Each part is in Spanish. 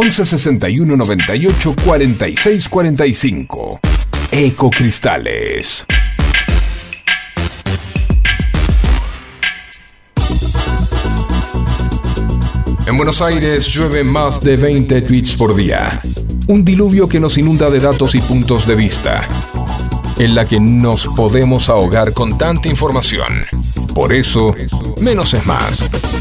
11 61 98 46 45. Ecocristales. En Buenos Aires llueve más de 20 tweets por día. Un diluvio que nos inunda de datos y puntos de vista, en la que nos podemos ahogar con tanta información. Por eso, menos es más.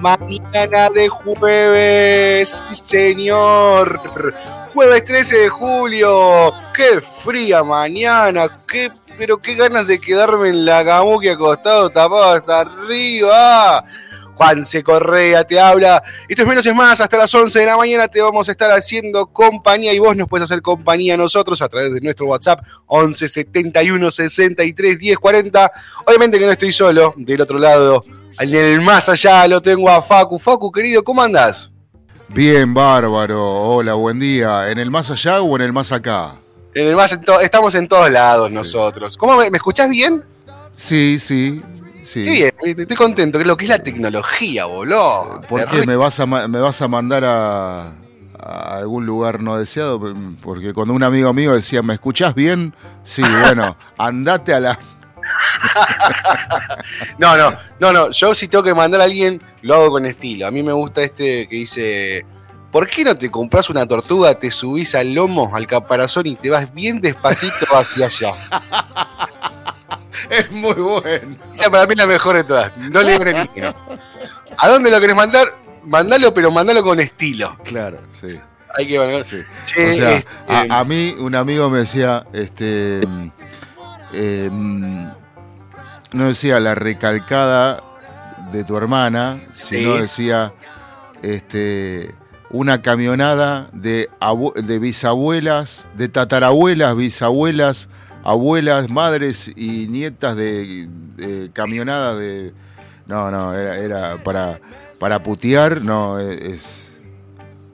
Mañana de jueves, señor. Jueves 13 de julio. Qué fría mañana. Qué, pero qué ganas de quedarme en la camuque acostado, tapado hasta arriba. Juan C. Correa te habla. Esto es menos es más. Hasta las 11 de la mañana te vamos a estar haciendo compañía y vos nos puedes hacer compañía a nosotros a través de nuestro WhatsApp 11 71 63 10 40. Obviamente que no estoy solo. Del otro lado, en el más allá, lo tengo a Facu. Facu, querido, ¿cómo andás? Bien, bárbaro. Hola, buen día. ¿En el más allá o en el más acá? En el más en estamos en todos lados nosotros. ¿Cómo me, me escuchás bien? Sí, sí, sí. Qué bien, estoy contento. Que lo que es la tecnología, boludo. ¿Por qué me vas a, me vas a mandar a, a algún lugar no deseado? Porque cuando un amigo mío decía, ¿me escuchás bien? Sí, bueno, andate a la... No, no, no, no. Yo si tengo que mandar a alguien, lo hago con estilo. A mí me gusta este que dice. ¿Por qué no te compras una tortuga, te subís al lomo, al caparazón y te vas bien despacito hacia allá? Es muy bueno. Esa para mí es la mejor de todas. No le no. ¿A dónde lo querés mandar? Mandalo, pero mandalo con estilo. Claro, sí. Hay que mandar. sí. Che, O sea, este, a, a mí un amigo me decía, este, eh, mm, no decía la recalcada de tu hermana, sino Sí. decía, este, una camionada de, de bisabuelas, de tatarabuelas, bisabuelas, abuelas, madres y nietas de, de camionada de, no, no, era, era para, para putear, no, es,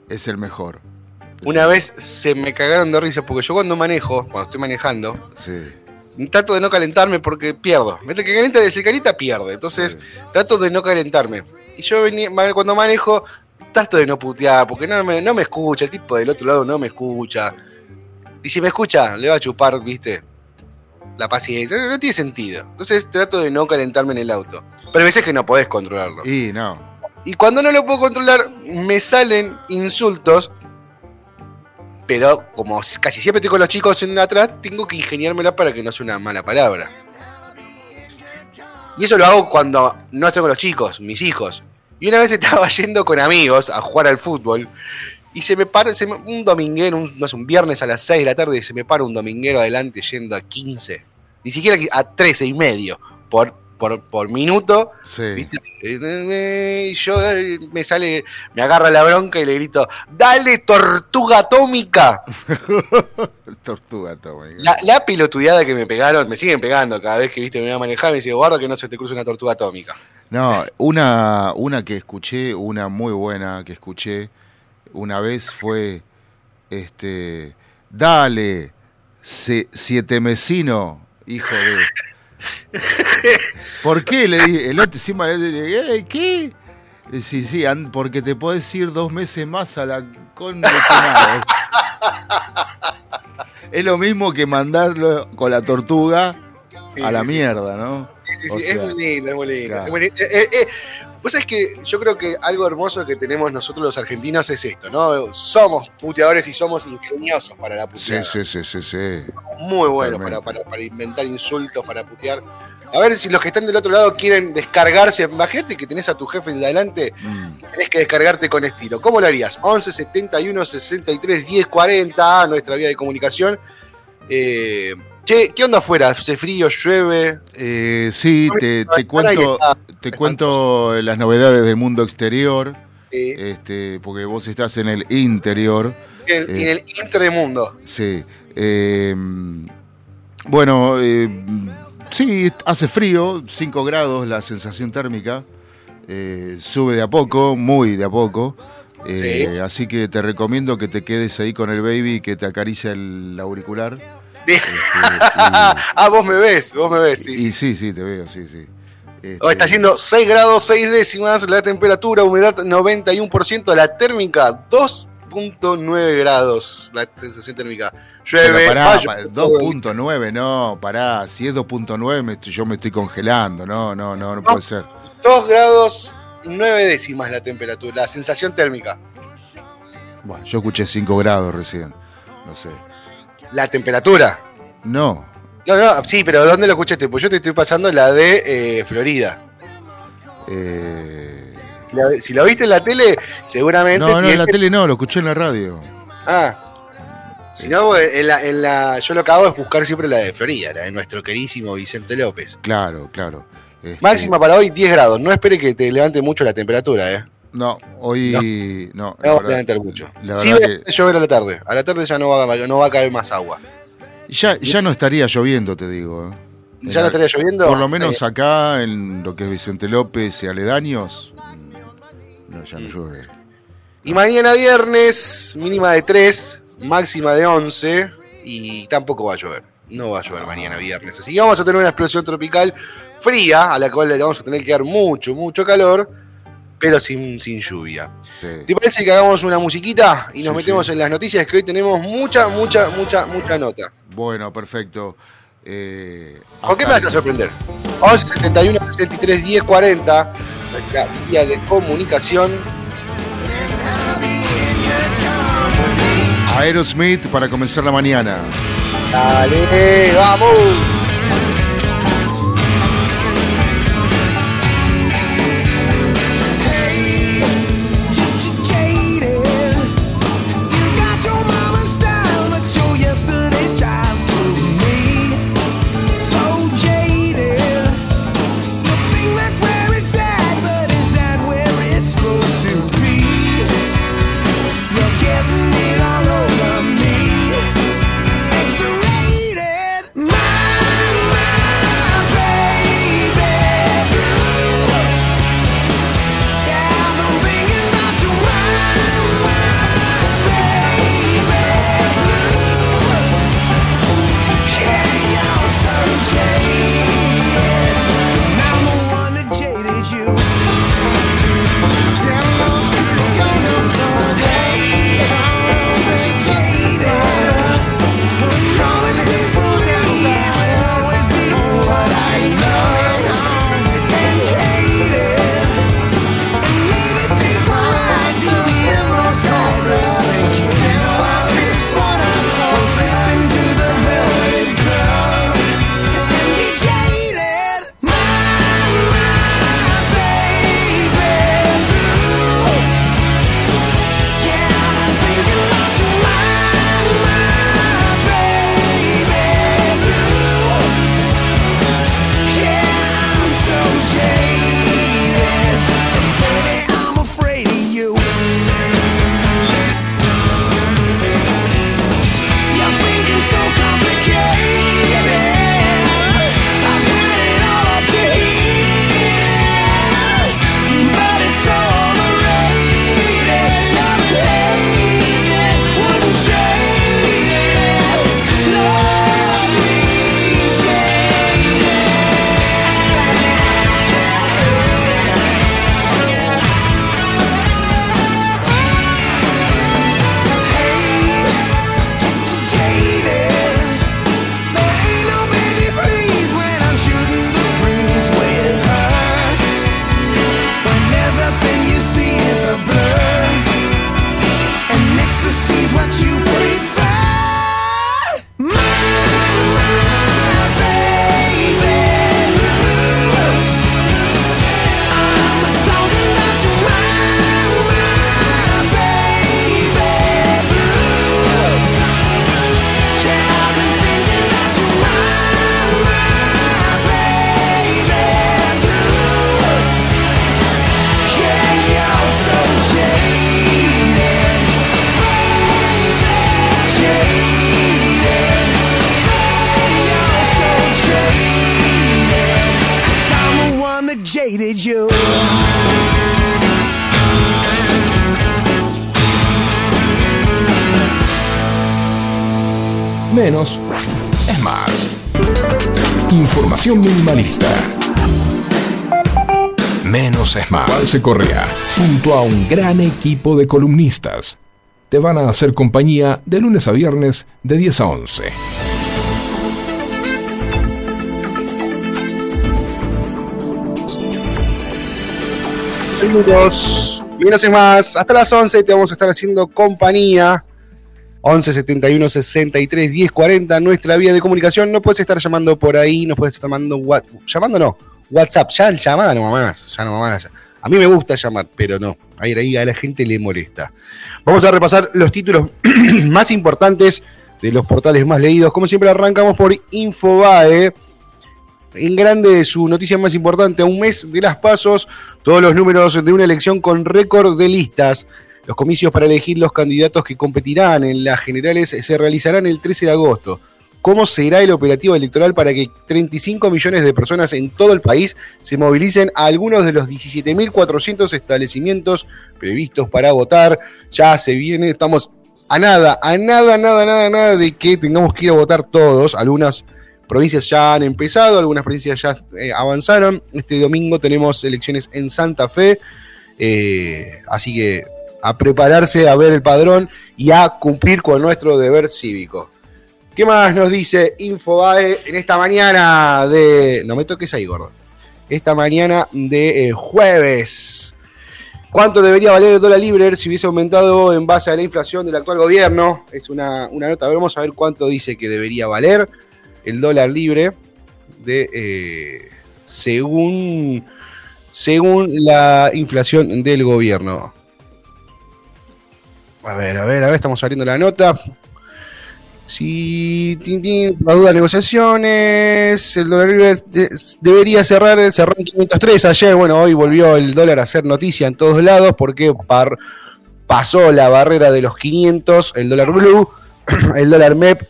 es el mejor. una vez se me cagaron de risa porque yo cuando manejo, cuando estoy manejando, Sí. Trato de no calentarme porque pierdo. Vete que calienta de carita pierde. Entonces trato de no calentarme. Y yo venía, cuando manejo, trato de no putear porque no me, no me escucha. El tipo del otro lado no me escucha. Y si me escucha, le va a chupar, viste, la paciencia. No, no tiene sentido. Entonces trato de no calentarme en el auto. Pero hay veces que no podés controlarlo. Y no. Y cuando no lo puedo controlar, me salen insultos. Pero como casi siempre estoy con los chicos en atrás, tengo que ingeniármela para que no sea una mala palabra. Y eso lo hago cuando no estoy con los chicos, mis hijos. Y una vez estaba yendo con amigos a jugar al fútbol. Y se me para, un dominguero, un, no sé, un viernes a las 6 de la tarde, se me para un dominguero adelante yendo a 15. Ni siquiera a 13 y medio. Por por, por minuto. Sí. ¿viste? Y yo eh, me sale, me agarra la bronca y le grito, dale tortuga atómica. Tortuga atómica. La, la pilotudeada que me pegaron, me siguen pegando cada vez que viste me voy a manejar, me dice, guarda que no se te cruce una tortuga atómica. No, una, una que escuché, una muy buena que escuché una vez fue, este, dale, se- siete mesino, hijo de... ¿Por qué? Le dije, el otro encima le dije, "Ey, ¿qué? Eh, Sí, sí, porque te podés ir dos meses más a la con de tu madre". Es lo mismo que mandarlo con la tortuga Sí, a la sí, mierda, ¿no? Sí, sí, O sí, sea, es muy lindo, es muy lindo. claro. es muy lindo. Eh, eh, Vos sabés que yo creo que algo hermoso que tenemos nosotros los argentinos es esto, ¿no? Somos puteadores y somos ingeniosos para la Sí, puteada. sí, sí, sí, sí. Muy bueno para, para, para inventar insultos, para putear. A ver si los que están del otro lado quieren descargarse. Imagínate que tenés a tu jefe de adelante, Mm. tenés que descargarte con estilo. ¿Cómo lo harías? 11 71 63 10 40, nuestra vía de comunicación. Eh, che, ¿qué onda afuera? ¿Hace frío? ¿Llueve? Eh, sí, te, cuento, te cuento las novedades del mundo exterior, Eh, este, porque vos estás en el interior. en, eh. en el intremundo. Sí. Eh, bueno, eh, sí, hace frío, 5 grados la sensación térmica. eh, sube de a poco, muy de a poco. eh, Sí. Así que te recomiendo que te quedes ahí con el baby que te acaricia el auricular. Sí. este, ah, vos me ves, vos me ves. Sí, y, sí. sí, sí, te veo, sí, sí. Este, Oh, está yendo 6 grados 6 décimas, la temperatura, humedad 91%, la térmica 2.9 grados, la sensación térmica. Llueve, pará, va a pa- llover. 2.9, no, pará, si es 2.9 me estoy- yo me estoy congelando, no, no, no, no puede ser. 2 grados 9 décimas la temperatura, la sensación térmica. Bueno, yo escuché 5 grados recién, no sé. La temperatura. No, No, no, sí, pero ¿dónde lo escuchaste? Pues yo te estoy pasando la de eh, Florida. eh, Si la- Si lo viste en la tele, seguramente. no, no, en la tele no, lo escuché en la radio. Ah. Si no, en la, en la, yo lo que hago es buscar siempre la de Florida, la de nuestro queridísimo Vicente López. Claro, claro. Este, Máxima para hoy 10 grados. No espere que te levante mucho la temperatura, ¿eh? No, hoy no. No a verdad- mucho. la Sí, va a llover a la tarde. A la tarde ya no va, a- no va a caer más agua. ya, ya no estaría lloviendo, te digo. ¿eh? ¿Ya no estaría lloviendo? Por lo menos Eh, acá, en lo que es Vicente López y aledaños, no, ya no llueve. y mañana viernes, mínima de 3, máxima de 11. Y tampoco va a llover. No va a llover mañana viernes. Así que vamos a tener una explosión tropical fría, a la cual le vamos a tener que dar mucho, mucho calor, pero sin, sin lluvia. Sí. ¿Te parece que hagamos una musiquita y nos Sí, metemos sí. en las noticias? Que hoy tenemos mucha, mucha, mucha, mucha nota. Bueno, perfecto. Eh, ¿Con qué me vas a sorprender? 11 71 63 10 40, nuestra vía de comunicación. Aerosmith para comenzar la mañana. Dale, vamos. Juanse Correa, junto a un gran equipo de columnistas, te van a hacer compañía de lunes a viernes de 10 a 11. Saludos. Menos es más. Hasta las 11 te vamos a estar haciendo compañía. 11 71 63 10 40, nuestra vía de comunicación. No puedes estar llamando por ahí, no puedes estar. Llamando no, WhatsApp. Ya llamada no más. Ya no más. A mí me gusta llamar, pero no. Ahí, ahí a la gente le molesta. Vamos a repasar los títulos más importantes de los portales más leídos. Como siempre, arrancamos por Infobae. En grande, su noticia más importante, a un mes de las pasos, todos los números de una elección con récord de listas. Los comicios para elegir los candidatos que competirán en las generales se realizarán el 13 de agosto. ¿Cómo será el operativo electoral para que 35 millones de personas en todo el país se movilicen a algunos de los 17.400 establecimientos previstos para votar? Ya se viene, estamos a nada, a nada, nada, nada, nada de que tengamos que ir a votar todos. Algunas provincias ya han empezado, algunas provincias ya eh, avanzaron. Este domingo tenemos elecciones en Santa Fe. Eh, así que a prepararse a ver el padrón y a cumplir con nuestro deber cívico. ¿Qué más nos dice Infobae en esta mañana de... No me toques ahí, gordo. Esta mañana de eh, jueves. ¿Cuánto debería valer el dólar libre si hubiese aumentado en base a la inflación del actual gobierno? Es una, una nota. Vamos a ver cuánto dice que debería valer el dólar libre de eh, según, según la inflación del gobierno. A ver, a ver, a ver, estamos abriendo la nota. Si Tintín, duda negociaciones, el dólar debería cerrar, cerró en 503 ayer. Bueno, hoy volvió el dólar a hacer noticia en todos lados porque par- pasó la barrera de los 500, el dólar blue, el dólar MEP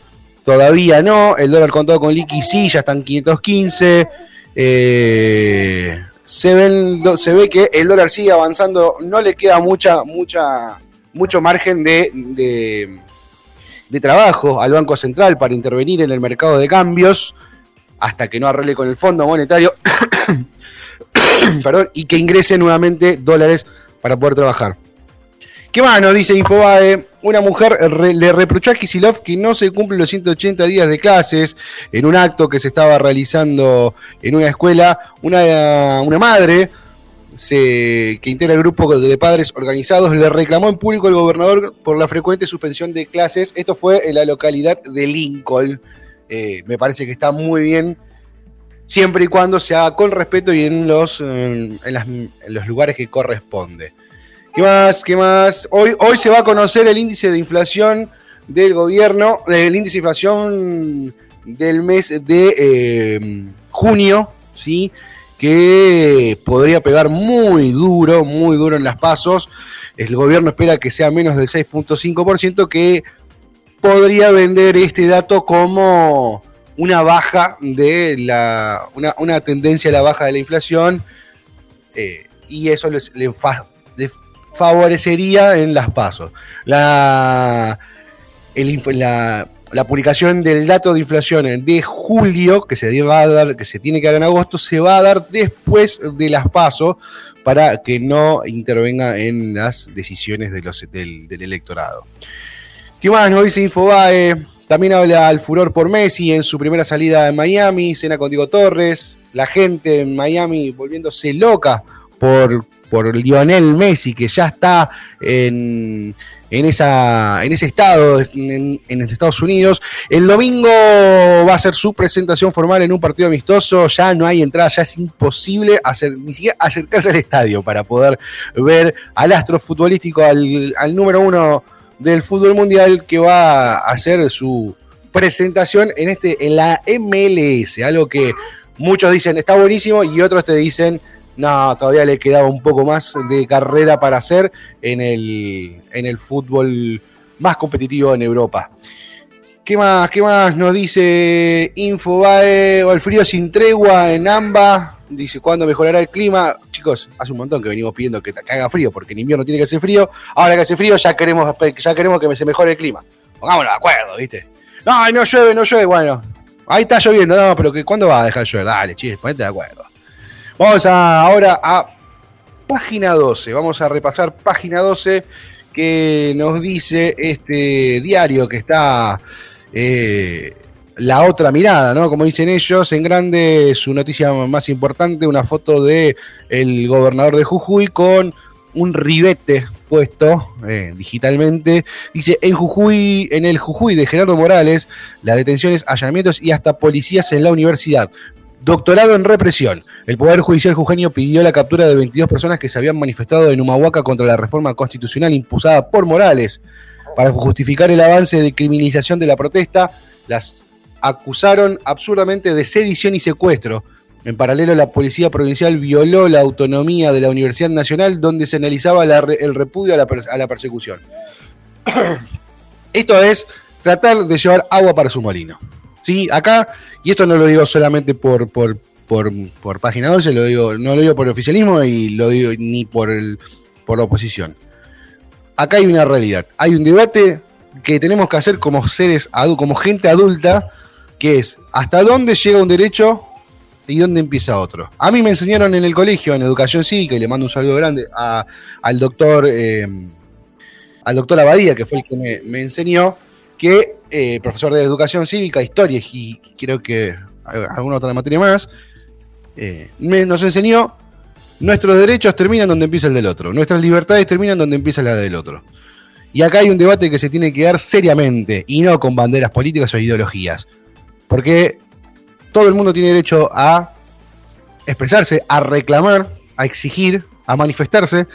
todavía no, el dólar contado con liqui sí, ya están 515. eh, se, ven- se ve que el dólar sigue avanzando, no le queda mucha, mucha, mucho margen de, de trabajo al Banco Central para intervenir en el mercado de cambios hasta que no arregle con el Fondo Monetario y que ingrese nuevamente dólares para poder trabajar. ¿Qué más nos dice Infobae? Una mujer re- le reprochó a Kisilov que no se cumplen los 180 días de clases en un acto que se estaba realizando en una escuela. Una, una madre que integra el grupo de padres organizados le reclamó en público al gobernador por la frecuente suspensión de clases. Esto fue en la localidad de Lincoln. Eh, me parece que está muy bien siempre y cuando se haga con respeto y en los, en los lugares que corresponde. ¿Qué más? ¿Qué más? Hoy, hoy se va a conocer el índice de inflación del gobierno, el índice de inflación del mes de eh, junio, ¿sí? Que podría pegar muy duro, muy duro en las pasos. El gobierno espera que sea menos del 6.5%, que podría vender este dato como una baja de la. una, una tendencia a la baja de la inflación. eh, y eso les, le fa- le favorecería en las pasos. La, la publicación del dato de inflación de julio, que se, va a dar, que se tiene que dar en agosto, se va a dar después de las pasos para que no intervenga en las decisiones del electorado. ¿Qué más nos dice Infobae? También habla al furor por Messi en su primera salida en Miami, cena con Diego Torres, la gente en Miami volviéndose loca por, por Lionel Messi, que ya está en, en, esa, en ese estado, en, en Estados Unidos. El domingo va a ser su presentación formal en un partido amistoso, ya no hay entrada, ya es imposible hacer, ni siquiera acercarse al estadio para poder ver al astro futbolístico, al, al número uno del fútbol mundial que va a hacer su presentación en este en la MLS, algo que muchos dicen está buenísimo y otros te dicen no, todavía le quedaba un poco más de carrera para hacer en el, en el fútbol más competitivo en Europa. ¿Qué más? ¿Qué más nos dice Infobae? O el frío sin tregua en AMBA. dice, ¿cuándo mejorará el clima? Chicos, hace un montón que venimos pidiendo que, haga frío, porque en invierno tiene que hacer frío. Ahora que hace frío, ya queremos, ya queremos que se mejore el clima. Pongámonos de acuerdo, ¿viste? No, no llueve, no llueve. Bueno, ahí está lloviendo, no, pero ¿cuándo va a dejar de llover? Dale, chicos, ponete de acuerdo. Vamos a, ahora a página 12. Vamos a repasar página 12 que nos dice este diario que está eh, la otra mirada, ¿no? Como dicen ellos, en grande su noticia más importante, una foto de el gobernador de Jujuy con un ribete puesto eh, digitalmente. Dice, en Jujuy, en el Jujuy de Gerardo Morales, las detenciones, allanamientos y hasta policías en la universidad. Doctorado en represión. El Poder Judicial jujeño pidió la captura de 22 personas que se habían manifestado en Humahuaca contra la reforma constitucional impulsada por Morales. Para justificar el avance de criminalización de la protesta, las acusaron absurdamente de sedición y secuestro. En paralelo, la Policía Provincial violó la autonomía de la Universidad Nacional, donde se analizaba el repudio a la, a la persecución. Esto es tratar de llevar agua para su molino. ¿Sí? Acá, y esto no lo digo solamente por, por, por, por página 12, lo digo, no lo digo por el oficialismo y lo digo ni por, el, por la oposición. Acá hay una realidad. Hay un debate que tenemos que hacer como seres, como gente adulta, que es hasta dónde llega un derecho y dónde empieza otro. A mí me enseñaron en el colegio, en educación cívica, y le mando un saludo grande a- al doctor eh, al doctor Abadía, que fue el que me enseñó, que eh, profesor de educación cívica, historia y creo que alguna otra materia más, eh, nos enseñó nuestros derechos terminan donde empieza el del otro, nuestras libertades terminan donde empieza la del otro. Y acá hay un debate que se tiene que dar seriamente y no con banderas políticas o ideologías. Porque todo el mundo tiene derecho a expresarse, a reclamar, a exigir, a manifestarse,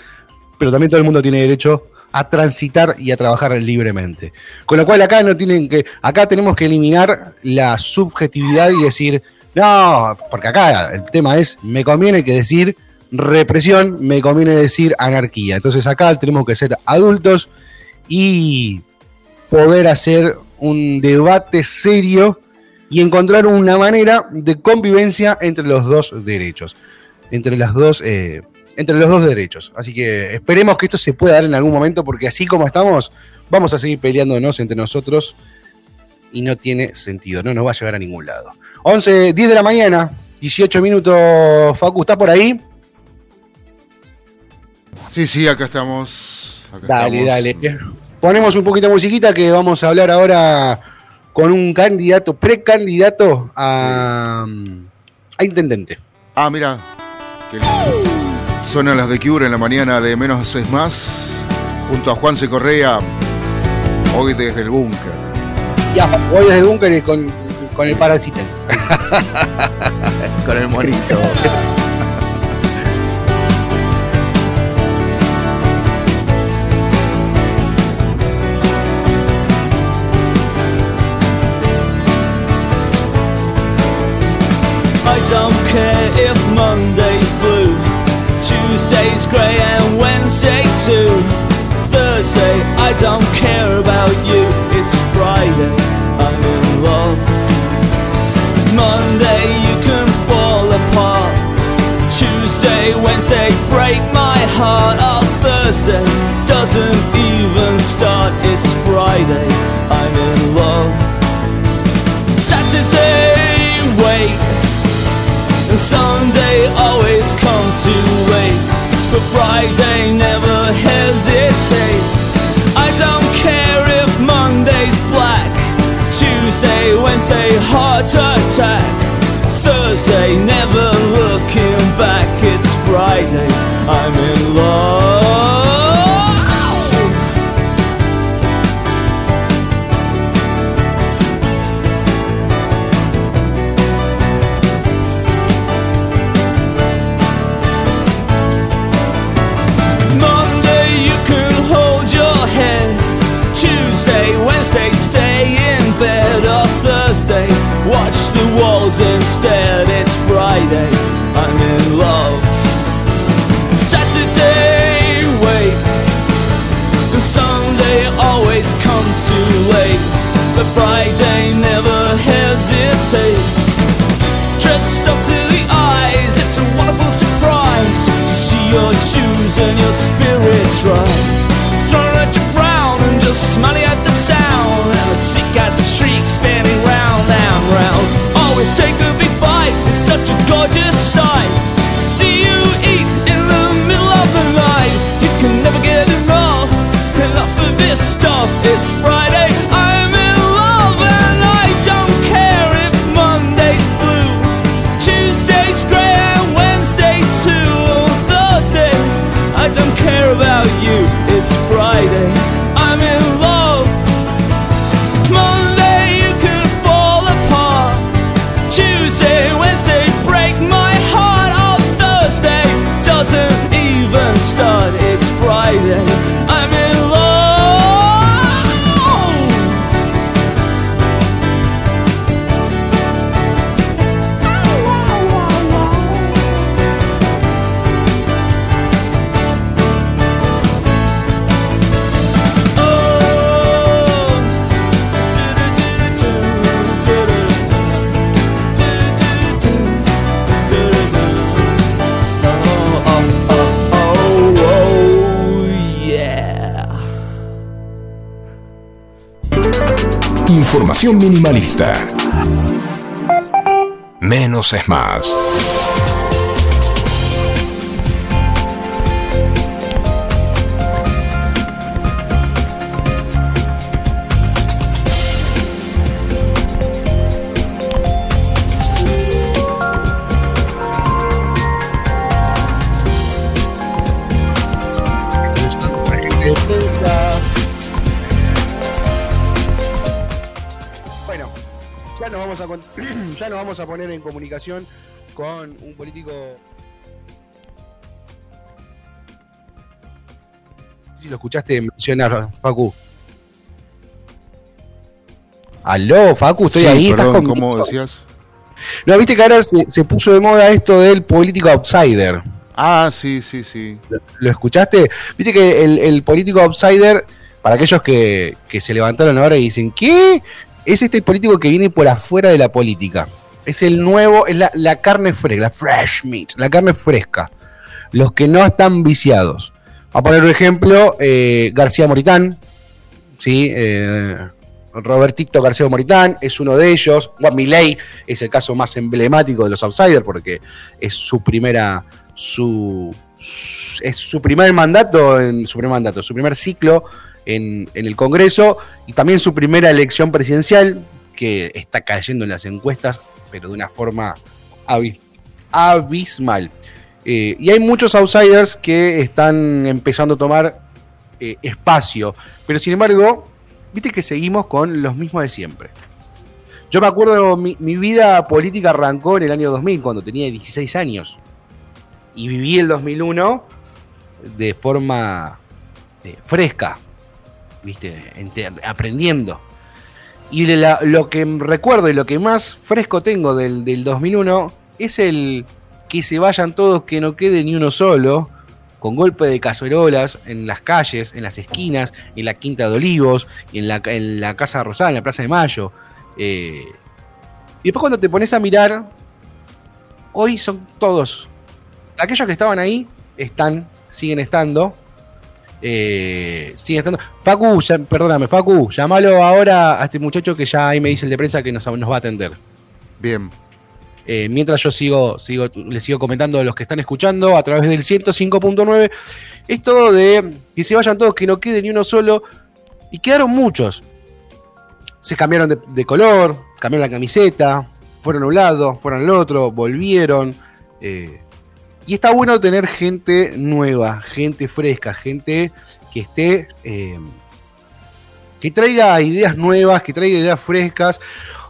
pero también todo el mundo tiene derecho a transitar y a trabajar libremente. Con lo cual acá no tienen que, acá tenemos que eliminar la subjetividad y decir, no, porque acá el tema es, me conviene que decir represión, me conviene decir anarquía. Entonces acá tenemos que ser adultos y poder hacer un debate serio y encontrar una manera de convivencia entre los dos derechos, entre las dos, eh, entre los dos derechos. Así que esperemos que esto se pueda dar en algún momento, porque así como estamos, vamos a seguir peleándonos entre nosotros y no tiene sentido, no nos va a llevar a ningún lado. 11, 10 de la mañana, 18 minutos, Facu, ¿está por ahí? Sí, sí, acá estamos. acá Dale, estamos. dale. Ponemos un poquito de musiquita que vamos a hablar ahora con un candidato, precandidato a, a intendente. Ah, mira. qué lindo. Suenan las de Cure en la mañana de Menos es Más. Junto a Juan C. Correa. Hoy desde el búnker. Ya, voy desde el búnker y con, con el parasita. Con el monito. I don't care if Monday's blue, Tuesday's grey and Wednesday too. Thursday, I don't care about you. It's Friday, I'm in love. Monday, you can fall apart. Tuesday, Wednesday, break my heart. Oh, Thursday doesn't even start. It's Friday, I'm in love. Saturday, wait. And Sunday always comes too late. Friday never hesitate. I don't care if Monday's black. Tuesday, Wednesday, heart attack. Thursday, never looking back. It's Friday, I'm in love. Right. Throwing at your frown and just smiling at the sound. And the sick as a shriek spinning round and round. Always take a big bite, it's such a gorgeous sight. See you eat in the middle of the night. You can never get enough, enough of this stuff. It's Friday, Minimalista. Menos es más. A ya nos vamos a poner en comunicación con un político. Si lo escuchaste mencionar, Facu. Aló, Facu, estoy Sí, ahí, estás conmigo? ¿cómo decías? No, viste que ahora se, se puso de moda esto del político outsider. Ah, sí, sí, sí. ¿Lo escuchaste? Viste que el, el político outsider, para aquellos que, que se levantaron ahora y dicen, ¿qué? Es este político que viene por afuera de la política. Es el nuevo, es la, carne fresca, la fresh meat, la carne fresca. Los que no están viciados. A poner un ejemplo, eh, García Moritán, ¿sí? Eh, Robertito García Moritán es uno de ellos. Juan Milei es el caso más emblemático de los outsiders porque es su primera, su- es su primer mandato, en su primer mandato, su primer ciclo en, el Congreso y también su primera elección presidencial que está cayendo en las encuestas, pero de una forma abi- abismal. Eh, y hay muchos outsiders que están empezando a tomar eh, espacio, pero sin embargo, viste que seguimos con los mismos de siempre. Yo me acuerdo, mi, mi vida política arrancó en el año 2000, cuando tenía 16 años. Y viví el 2001 de forma eh, fresca, viste, aprendiendo. Y la- lo que recuerdo y lo que más fresco tengo del, del 2001 es el que se vayan todos, que no quede ni uno solo, con golpe de cacerolas en las calles, en las esquinas, en la Quinta de Olivos, en la, en la Casa Rosada, en la Plaza de Mayo. Eh, y después cuando te pones a mirar, hoy son todos. Aquellos que estaban ahí, están, siguen estando. Eh, siguen estando. Facu, ya- perdóname, Facu, llamalo ahora a este muchacho que ya ahí me dice el de prensa que nos, nos va a atender. Bien. Eh, mientras yo sigo, sigo, les sigo comentando a los que están escuchando a través del 105.9, esto de que se vayan todos, que no quede ni uno solo, y quedaron muchos. Se cambiaron de, de color, cambiaron la camiseta, fueron a un lado, fueron al otro, volvieron. eh, y está bueno tener gente nueva, gente fresca, gente que esté. eh, que traiga ideas nuevas, que traiga ideas frescas,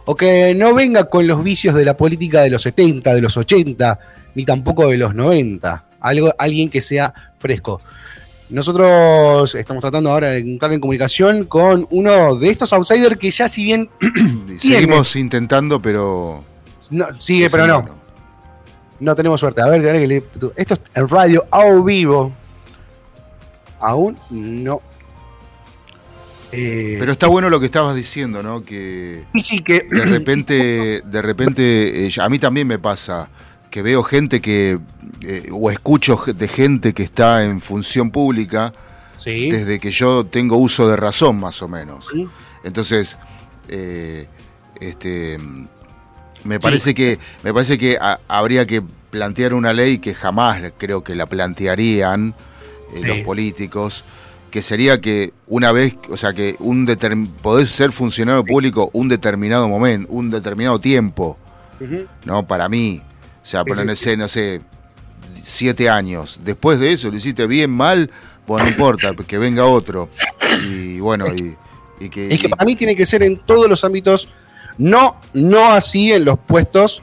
o que no venga con los vicios de la política de los 70, de los 80, ni tampoco de los 90. Algo, alguien que sea fresco. Nosotros estamos tratando ahora de entrar en comunicación con uno de estos outsiders que ya si bien Tiene. Seguimos intentando, pero. no, sigue, pero no, no tenemos suerte. A ver, esto es en radio a vivo. Aún no. Eh, Pero está bueno lo que estabas diciendo, ¿no? Que sí que de repente, de repente, eh, a mí también me pasa que veo gente que, eh, o escucho de gente que está en función pública Sí. desde que yo tengo uso de razón, más o menos. Sí. Entonces, este, me parece que me parece que ha- habría que plantear una ley que jamás creo que la plantearían eh, Sí. los políticos, que sería que una vez, o sea, que un podés ser funcionario público un determinado momento, un determinado tiempo. ¿no? Para mí, o sea, pero no sé, no sé, siete años. Después de eso, lo hiciste bien, mal, bueno, no importa, que venga otro. Y bueno, y, y que... Es que y- para mí tiene que ser en todos los ámbitos, no, no así en los puestos.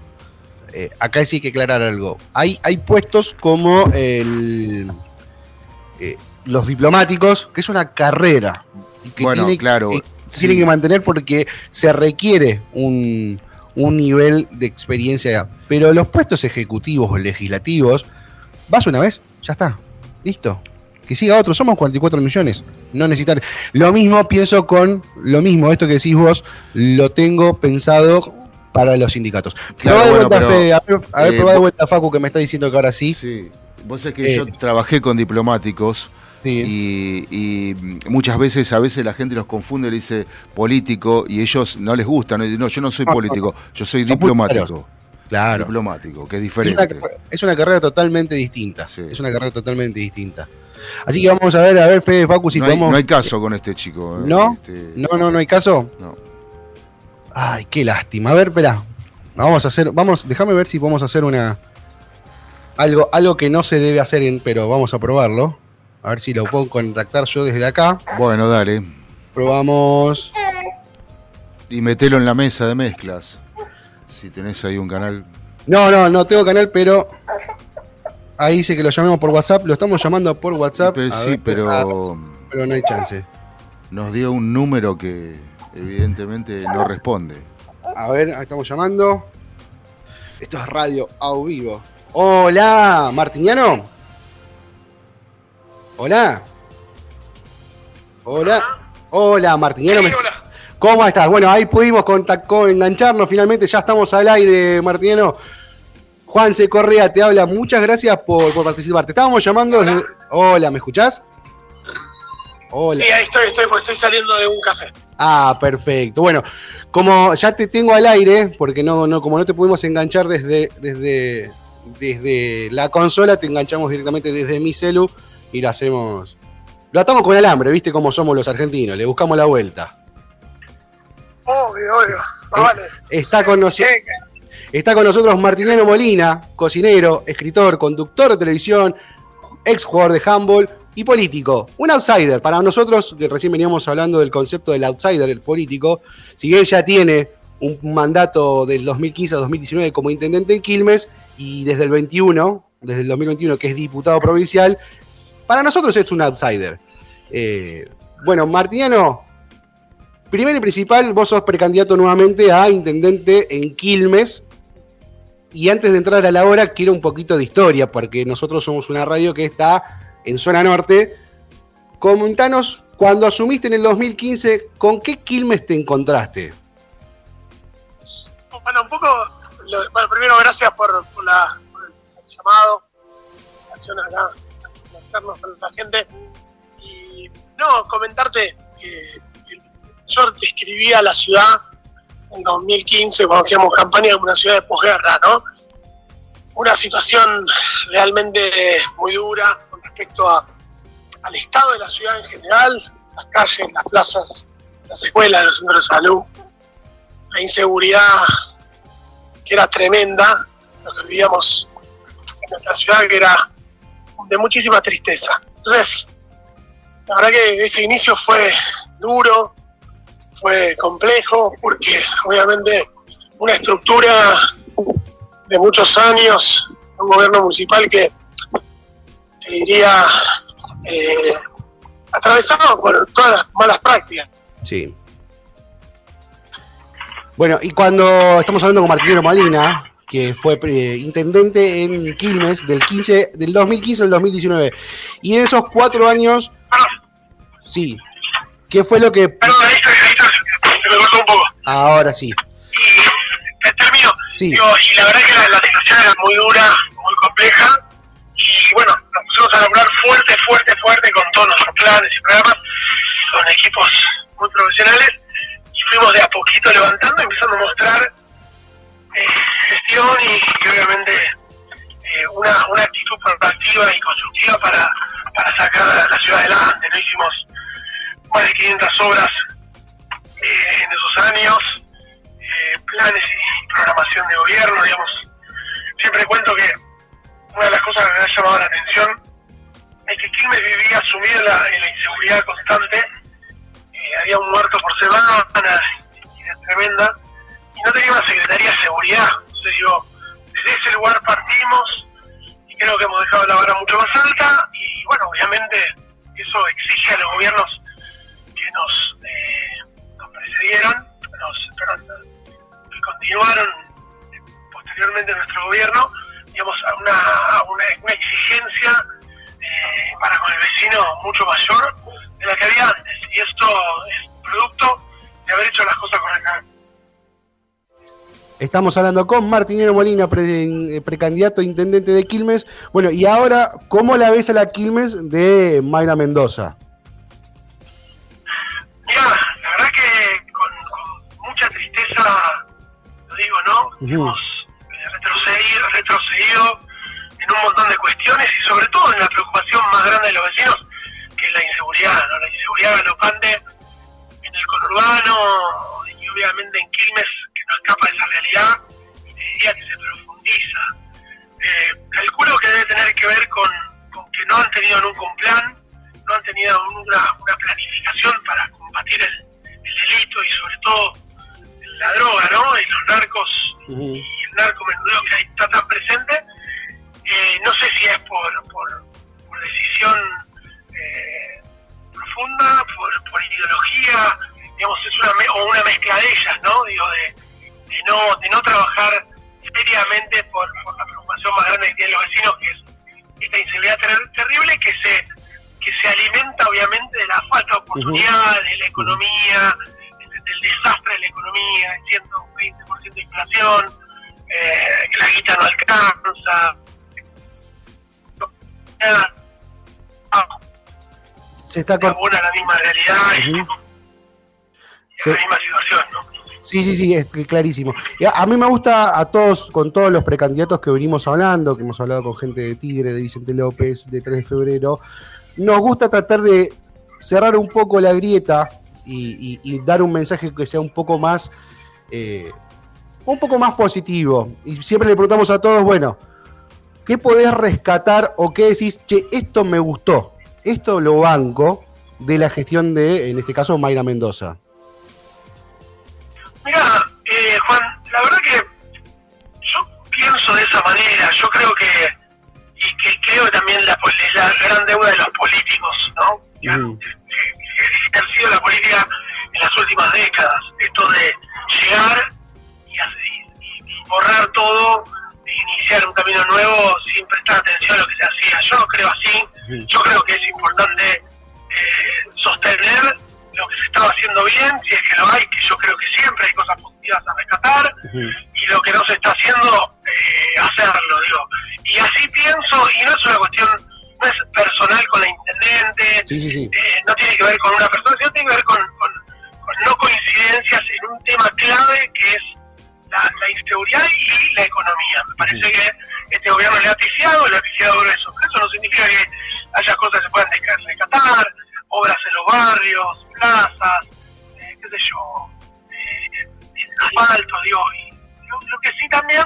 eh, acá sí hay que aclarar algo. Hay, hay puestos como el, eh, los diplomáticos, que es una carrera. y que Bueno, tiene, claro, eh, sí. tiene que mantener porque se requiere un, un nivel de experiencia. Pero los puestos ejecutivos o legislativos, vas una vez, ya está, listo. Que siga otro, somos 44 millones. No necesitar. Lo mismo pienso con lo mismo, esto que decís vos, lo tengo pensado para los sindicatos. Claro, probá de bueno, vuelta, pero, Fede, a ver, a ver, eh, probá de vuelta, Facu, que me está diciendo que ahora sí. Sí, vos sabés que Eh. yo trabajé con diplomáticos Sí. y, y muchas veces, a veces la gente los confunde, le dice político y ellos no les gusta, no, yo no soy no, político, yo soy diplomático. Claro. Diplomático, que es Es una, diferente. es una carrera totalmente distinta. Sí. Es una carrera totalmente distinta. Así que vamos a ver, a ver, Fede, Facu, si no, hay, podemos. no hay caso con este chico. eh, ¿No? este, No, no, no hay caso. no. Ay, qué lástima. A ver, espera. Vamos a hacer, vamos, déjame ver si podemos hacer una algo, algo que no se debe hacer, en, pero vamos a probarlo. A ver si lo puedo contactar yo desde acá. Bueno, dale. Probamos. Y metelo en la mesa de mezclas. Si tenés ahí un canal. No, no, no tengo canal, pero ahí dice que lo llamemos por WhatsApp. Lo estamos llamando por WhatsApp. Pero sí, ver, pero ah, pero no hay chance. nos dio un número que evidentemente no responde. A ver, ahí estamos llamando. Esto es radio a vivo. Hola, Martiniano. Hola. Hola. Hola, Martiniano. Sí, ¿me- hola. ¿Cómo estás? Bueno, ahí pudimos contactar, engancharnos finalmente. Ya estamos al aire, Martiniano. Juanse Correa te habla. Muchas gracias por, por participar. Te estábamos llamando desde... Hola, ¿me escuchás? Hola. Sí, ahí estoy, estoy, pues estoy saliendo de un café. Ah, perfecto. Bueno, como ya te tengo al aire, porque no, no, como no te pudimos enganchar desde, desde, desde la consola, te enganchamos directamente desde mi celu y lo hacemos. Lo atamos con alambre, viste cómo somos los argentinos, le buscamos la vuelta. Obvio, obvio. Vale. Está con, nos- Sí, está con nosotros Martiniano Molina, cocinero, escritor, conductor de televisión, ex jugador de handball y político. Un outsider. Para nosotros, que recién veníamos hablando del concepto del outsider, el político, si bien ya tiene un mandato del 2015 a 2019 como intendente en Quilmes y desde el 21, desde el 2021 que es diputado provincial, para nosotros es un outsider. Eh, bueno, Martiniano, primero y principal, vos sos precandidato nuevamente a intendente en Quilmes. Y antes de entrar a la hora, quiero un poquito de historia, porque nosotros somos una radio que está en zona norte. Comentanos, cuando asumiste en el 2015, ¿con qué Quilmes te encontraste? Bueno, un poco. bueno, primero, gracias por, por la, por el llamado. Acá, con la gente. Y no, comentarte que, que yo describía la ciudad en 2015 cuando hacíamos campaña como una ciudad de posguerra, ¿no? Una situación realmente muy dura con respecto al estado de la ciudad en general, las calles, las plazas, las escuelas, los centros de salud, la inseguridad que era tremenda, lo que vivíamos en nuestra ciudad, que era de muchísima tristeza. Entonces, la verdad que ese inicio fue duro, fue complejo, porque obviamente una estructura de muchos años, un gobierno municipal que, te diría, eh, atravesado por todas las malas prácticas. Sí. Bueno, y cuando estamos hablando con Martínez Molina, que fue eh, intendente en Quilmes del 15, del 2015 al 2019, y en esos cuatro años, sí, ¿qué fue lo que... Perdón, ahí estoy, ahí estoy, se me cortó un poco. Ahora sí, Y termino. Sí. Digo, y la verdad que la, la situación era muy dura, muy compleja. Y bueno, nos pusimos a laburar fuerte, fuerte, fuerte con todos nuestros planes y programas, con equipos muy profesionales, y fuimos de a poquito levantando, empezando a mostrar eh, gestión y, y obviamente eh, una, una actitud proactiva y constructiva para, para sacar a la ciudad adelante. ¿no? Hicimos más de 500 obras en esos años, eh, planes y programación de gobierno, digamos. Siempre cuento que una de las cosas que me ha llamado la atención es que Quilmes vivía la, en la inseguridad constante, eh, había un muerto por semana, y era tremenda, y no tenía una Secretaría de Seguridad. Entonces digo, desde ese lugar partimos y creo que hemos dejado la vara mucho más alta y bueno, obviamente eso exige a los gobiernos que nos, eh, nos precedieron, nos, perdón, que continuaron eh, posteriormente en nuestro gobierno, digamos, a una, a una, una exigencia eh, para con el vecino mucho mayor de la que había antes. Y esto es producto de haber hecho las cosas correctamente. Estamos hablando con Martinero Molina, pre- eh, precandidato a intendente de Quilmes. Bueno, y ahora, ¿cómo la ves a la Quilmes de Mayra Mendoza? Mira, verdad que con, con mucha tristeza, lo digo, ¿no? Hemos eh, retrocedido, retrocedido en un montón de cuestiones y sobre todo en la preocupación más grande de los vecinos, que es la inseguridad, ¿no? La inseguridad galopante en el conurbano y obviamente en Quilmes, que no escapa de esa realidad, y te diría que se profundiza. Eh, calculo que debe tener que ver con, con que no han tenido nunca un plan, no han tenido una, una planificación para combatir el, el delito y sobre todo la droga, ¿no? Y los narcos y el narcomenudeo que ahí está tan presente. Eh, no sé si es por, por, por decisión eh, profunda, por, por ideología, digamos, es una, me- o una mezcla de ellas, ¿no? Digo, de, de no, de no trabajar seriamente por, por la preocupación más grande que tienen los vecinos, que es esta inseguridad ter- terrible que se que se alimenta obviamente de la falta de oportunidad, de la economía, de- del desastre de la economía, el 120% de inflación, eh, que la guita no alcanza. Nada, ah, Se está abona la misma realidad y la misma situación, ¿no? Sí, sí, sí, es clarísimo. Y a, a mí me gusta a todos, con todos los precandidatos que venimos hablando, que hemos hablado con gente de Tigre, de Vicente López, de 3 de febrero, nos gusta tratar de cerrar un poco la grieta y, y- y dar un mensaje que sea un poco más, eh, un poco más positivo. Y siempre le preguntamos a todos, bueno, ¿qué podés rescatar o qué decís, che, esto me gustó, esto lo banco de la gestión de, en este caso, Mayra Mendoza? Mira, eh, Juan, la verdad que yo pienso de esa manera. Yo creo que, y que creo también la, la gran deuda de los políticos, ¿no? Que- que ejercido la política en las últimas décadas. Esto de llegar y, hacer- y- y borrar todo e iniciar un camino nuevo sin prestar atención a lo que se hacía. Yo no creo así. Yo creo que es importante eh, sostener lo que se estaba haciendo bien, si es que lo hay, que yo creo que siempre hay cosas positivas a rescatar, y lo que no se está haciendo, eh, hacerlo, digo. Y así pienso, y no es una cuestión, no es personal con la intendente, Sí, sí, sí. eh, no tiene que ver con una persona, sino tiene que ver con, con- con no coincidencias en un tema clave que es la, la inseguridad y la economía. Me parece que este gobierno le ha piciado, le ha piciado grueso. Eso no significa que haya cosas que se puedan rescatar, obras en los barrios, plazas, eh, qué sé yo, eh, asfalto, digo. Y lo, lo que sí también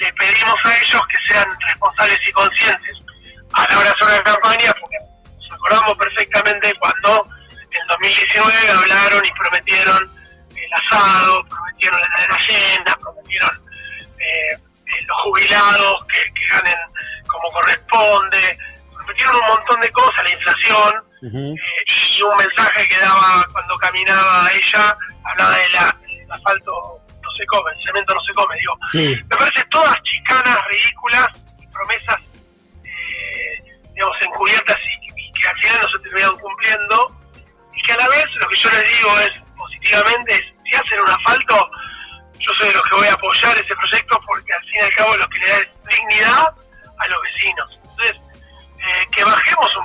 le pedimos a ellos que sean responsables y conscientes a la hora de hacer una campaña, porque nos acordamos perfectamente cuando en 2019 hablaron y prometieron el asado, prometieron la prometieron eh, eh, los jubilados que, que ganen como corresponde, prometieron un montón de cosas, la inflación, eh, y un mensaje que daba cuando caminaba ella, hablaba de la, asfalto no se come, el cemento no se come, digo, Sí. me parece todas chicanas ridículas y promesas digamos encubiertas y, que al final no se terminaron cumpliendo y que a la vez lo que yo les digo es positivamente es si hacen un asfalto yo soy de los que voy a apoyar ese proyecto porque al fin y al cabo lo que le da es dignidad a los vecinos entonces eh, que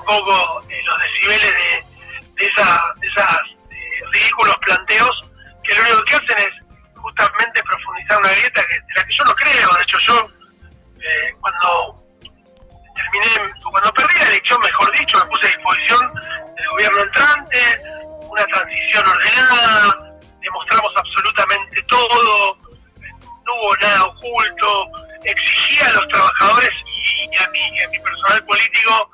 poco eh, los decibeles de, de, esa, de esas eh, ridículos planteos que lo único que hacen es justamente profundizar una grieta que, la que yo no creo. De hecho, yo cuando terminé, cuando perdí la elección, mejor dicho, me puse a disposición del gobierno entrante, una transición ordenada, demostramos absolutamente todo, no hubo nada oculto, exigía a los trabajadores y, a, mi, personal político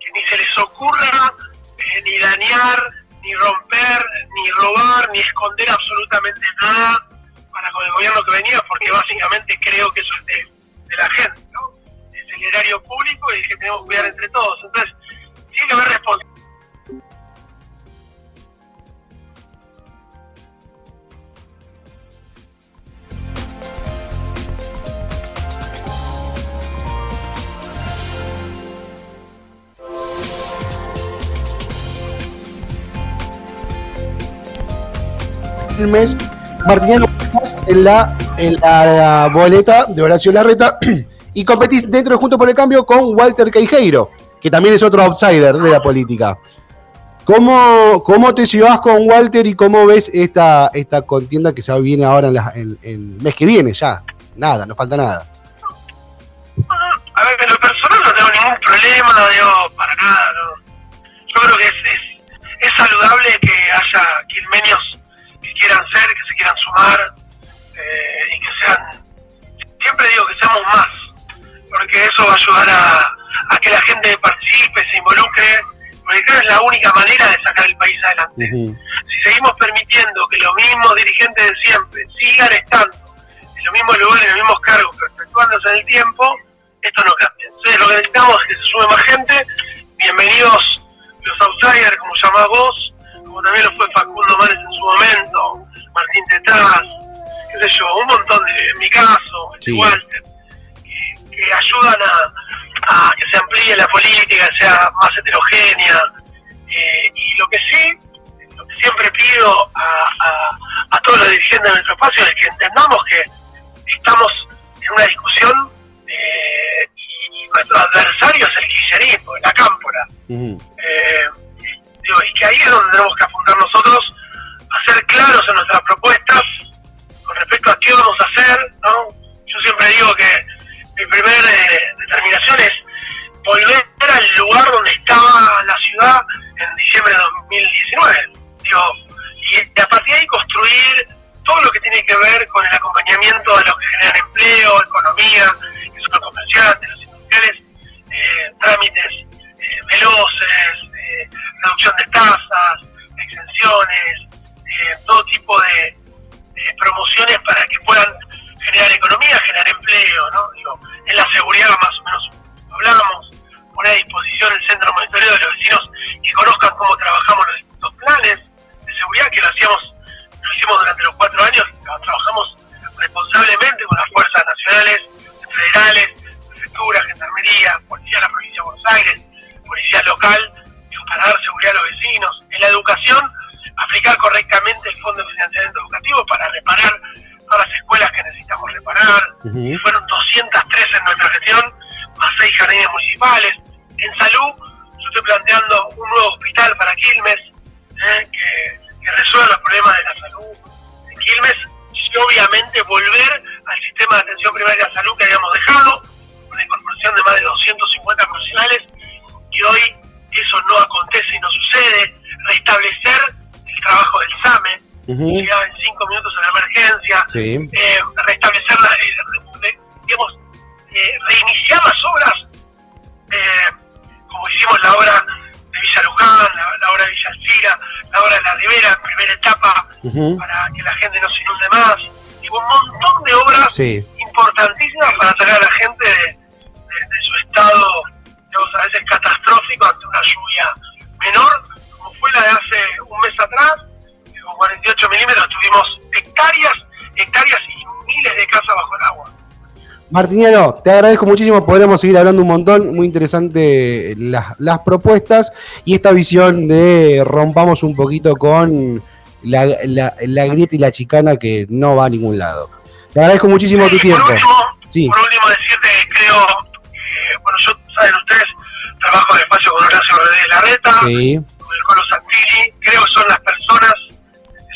que ni se les ocurra eh, ni dañar, ni romper, ni robar, ni esconder absolutamente nada para con el gobierno que venía, porque básicamente creo que eso es de, la gente, erario público y que tenemos que cuidar entre todos. Entonces, tiene que haber responsabilidad. el mes Martiniano en la, en la boleta de Horacio Larreta y competís dentro de Juntos por el Cambio con Walter Queijeiro, que también es otro outsider de la política. ¿Cómo, cómo te llevas con Walter y cómo ves esta, esta contienda que se viene ahora en, el mes que viene ya? Nada, no falta nada. A ver, en lo personal no tengo ningún problema, digo para nada. ¿no? Yo creo que es, es, es saludable que haya quilmenios que quieran ser, que se quieran sumar eh, y que sean, siempre digo que seamos más, porque eso va a ayudar a, a que la gente participe, se involucre, porque creo que es la única manera de sacar el país adelante. Si seguimos permitiendo que los mismos dirigentes de siempre sigan estando en los mismos lugares, en los mismos cargos, perpetuándose en el tiempo, esto no cambia. Entonces lo que necesitamos es que se sume más gente. Bienvenidos los outsiders, como llamás vos, como también lo fue Facundo Manes en su momento, Martín Tetaz, qué sé yo, un montón de, en mi caso, Sí. Walter, que, ayudan a, a que se amplíe la política, que sea más heterogénea. Eh, y lo que sí, lo que siempre pido a, a- a todos los dirigentes de nuestro espacio es que entendamos que estamos en una discusión eh, y, y nuestro adversario es el kirchnerismo, la cámpora. Eh, digo, y que ahí es donde tenemos que apuntar nosotros a ser claros en nuestras propuestas con respecto a qué vamos a hacer, ¿no? Yo siempre digo que mi primera determinación es volver al lugar donde estaba la ciudad en diciembre de 2019. Digo, y a partir de ahí construir todo lo que tiene que ver con el acompañamiento de los que generan empleo, economía, que son los comerciantes, los industriales, eh, trámites eh, veloces, eh, reducción de tasas, exenciones, eh, todo tipo de promociones para que puedan generar economía, generar empleo, ¿no? En la seguridad más o menos hablamos, poner a disposición el centro monitoreo de los vecinos que conozcan cómo trabajamos los distintos planes de seguridad, que lo hacíamos, lo hicimos durante los cuatro años, trabajamos responsablemente con las fuerzas nacionales, federales, prefectura, gendarmería, policía de la provincia de Buenos Aires, policía local, para dar seguridad a los vecinos. En la educación, aplicar correctamente el Fondo de Financiamiento Educativo para reparar todas las escuelas que necesitamos reparar. Y fueron 203 en nuestra gestión, más 6 jardines municipales. En salud, yo estoy planteando un nuevo hospital para Quilmes, ¿eh? que, que resuelva los problemas de la salud en Quilmes y obviamente volver al sistema de atención primaria de salud que habíamos dejado, con la incorporación de más de 250 profesionales, y hoy eso no acontece y no sucede, restablecer el trabajo del SAME, llegaba en 5 minutos a la emergencia, Sí. eh, restablecer, la, eh, digamos, eh, reiniciar las obras, eh, como hicimos la obra de Villa Luján, la, la obra de Villa Alcira, la obra de la Ribera en primera etapa, para que la gente no se inunde más, y un montón de obras Sí. importantísimas para sacar a la gente de, de- de su estado, digamos, a veces catastrófico ante una lluvia menor, como fue la de hace un mes atrás, 48 milímetros tuvimos hectáreas, hectáreas y miles de casas bajo el agua. Martiniano, te agradezco muchísimo, podremos seguir hablando un montón, muy interesante las, las propuestas y esta visión de rompamos un poquito con la, la, la grieta y la chicana que no va a ningún lado. Te agradezco muchísimo tu tiempo. por último, Sí. por último decirte que creo, que, bueno, yo, saben ustedes, trabajo en espacio con Horacio Rodríguez Larreta, Sí. con Colo Santini, creo que son las personas,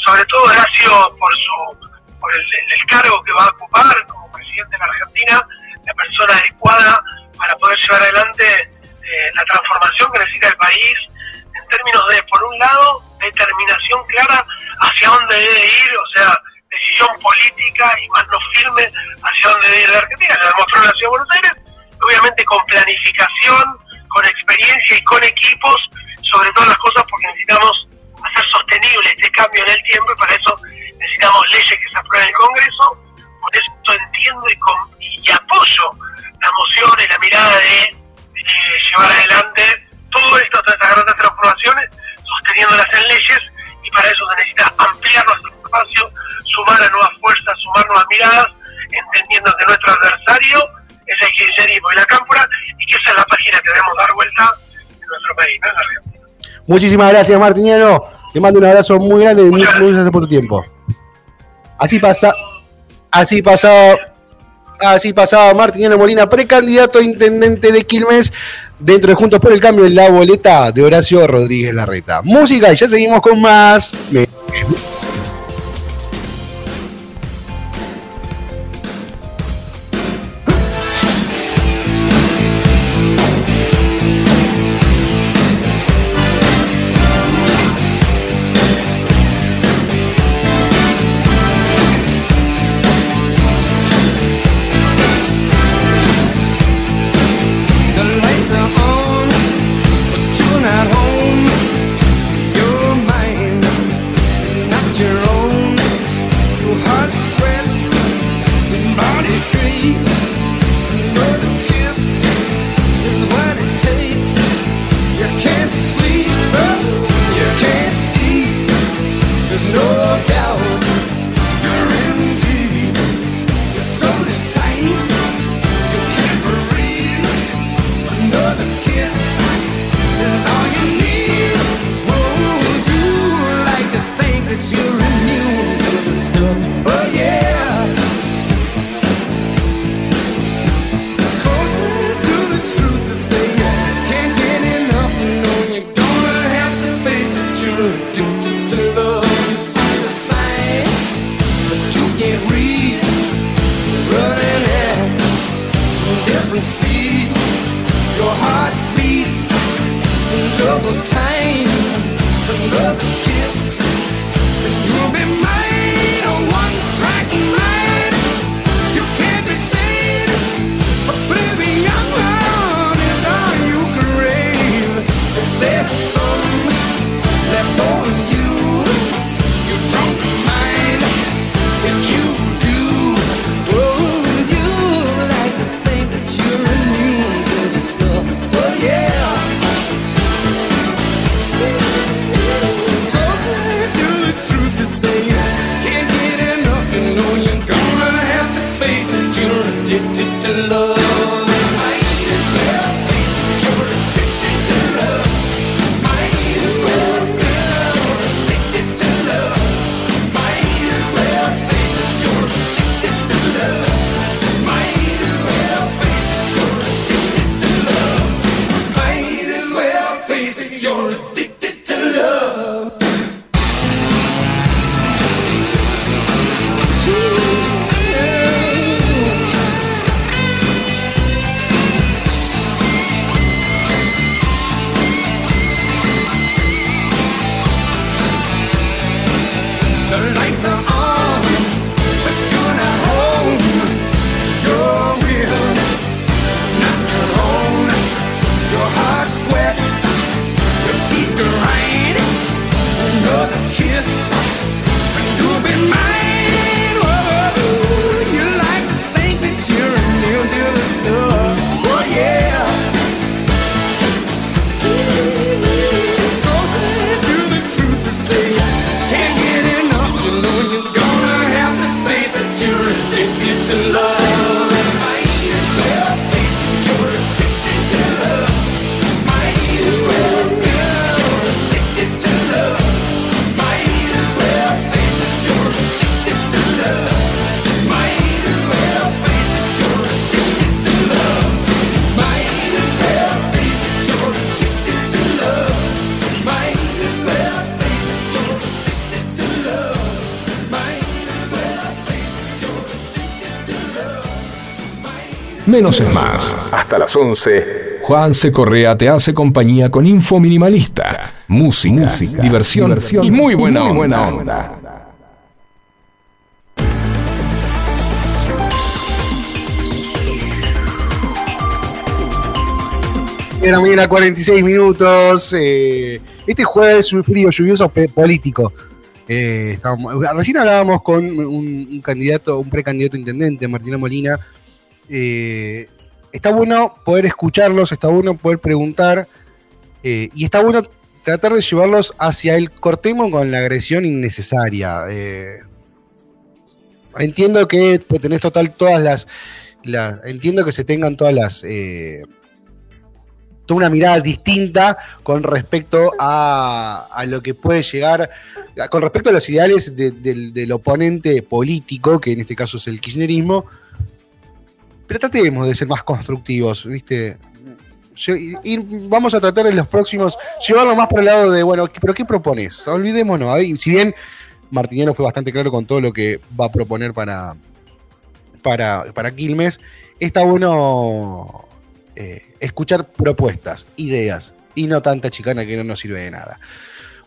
sobre todo Horacio por su por el, cargo que va a ocupar como presidente de la Argentina, la persona adecuada para poder llevar adelante eh, la transformación que necesita el país en términos de, por un lado, determinación clara hacia dónde debe ir, o sea, decisión política y mano firme hacia dónde debe ir la Argentina, lo demostró en la Ciudad de Buenos Aires, obviamente con planificación, con experiencia y con equipos, sobre todas las cosas porque necesitamos hacer sostenible este cambio en el tiempo y para eso necesitamos leyes que se aprueben en el Congreso, por eso entiendo y, con- y apoyo la moción y la mirada de eh, llevar adelante todas estas grandes transformaciones, sosteniéndolas en leyes y para eso se necesita ampliar nuestro espacio, sumar a nuevas fuerzas, sumar nuevas miradas, entendiendo que nuestro adversario es el kirchnerismo y la cámpora y que esa es la página que debemos dar vuelta en nuestro país, ¿no? Muchísimas gracias, Martiniano. Te mando un abrazo muy grande y muchas gracias por tu tiempo. Así pasa, así pasaba, así pasaba Martiniano Molina, precandidato a intendente de Quilmes, dentro de Juntos por el Cambio, en la boleta de Horacio Rodríguez Larreta. Música, y ya seguimos con más. Your heart beats double time. Another kiss, and you'll be mine. Menos es más. Hasta las 11. Juan C. Correa te hace compañía con info minimalista, música, diversión, y muy buena onda. De la mañana, 46 minutos. eh, este jueves un frío lluvioso político. Eh, estábamos- recién hablábamos con un, un candidato, un precandidato intendente, Martina Molina. Eh, está bueno poder escucharlos, está bueno poder preguntar eh, y está bueno tratar de llevarlos hacia el cortemo con la agresión innecesaria. Eh, entiendo que pues, tenés total todas las, entiendo que se tengan todas las toda una mirada distinta con respecto a, lo que puede llegar, con respecto a los ideales de- del, del oponente político, que en este caso es el kirchnerismo, pero tratemos de ser más constructivos, ¿viste? Y, vamos a tratar en los próximos, llevarlo más por el lado de, bueno, ¿pero qué propones? Olvidémonos, ahí, si bien Martiniano fue bastante claro con todo lo que va a proponer para, para, para Quilmes, está bueno eh, escuchar propuestas, ideas y no tanta chicana que no nos sirve de nada.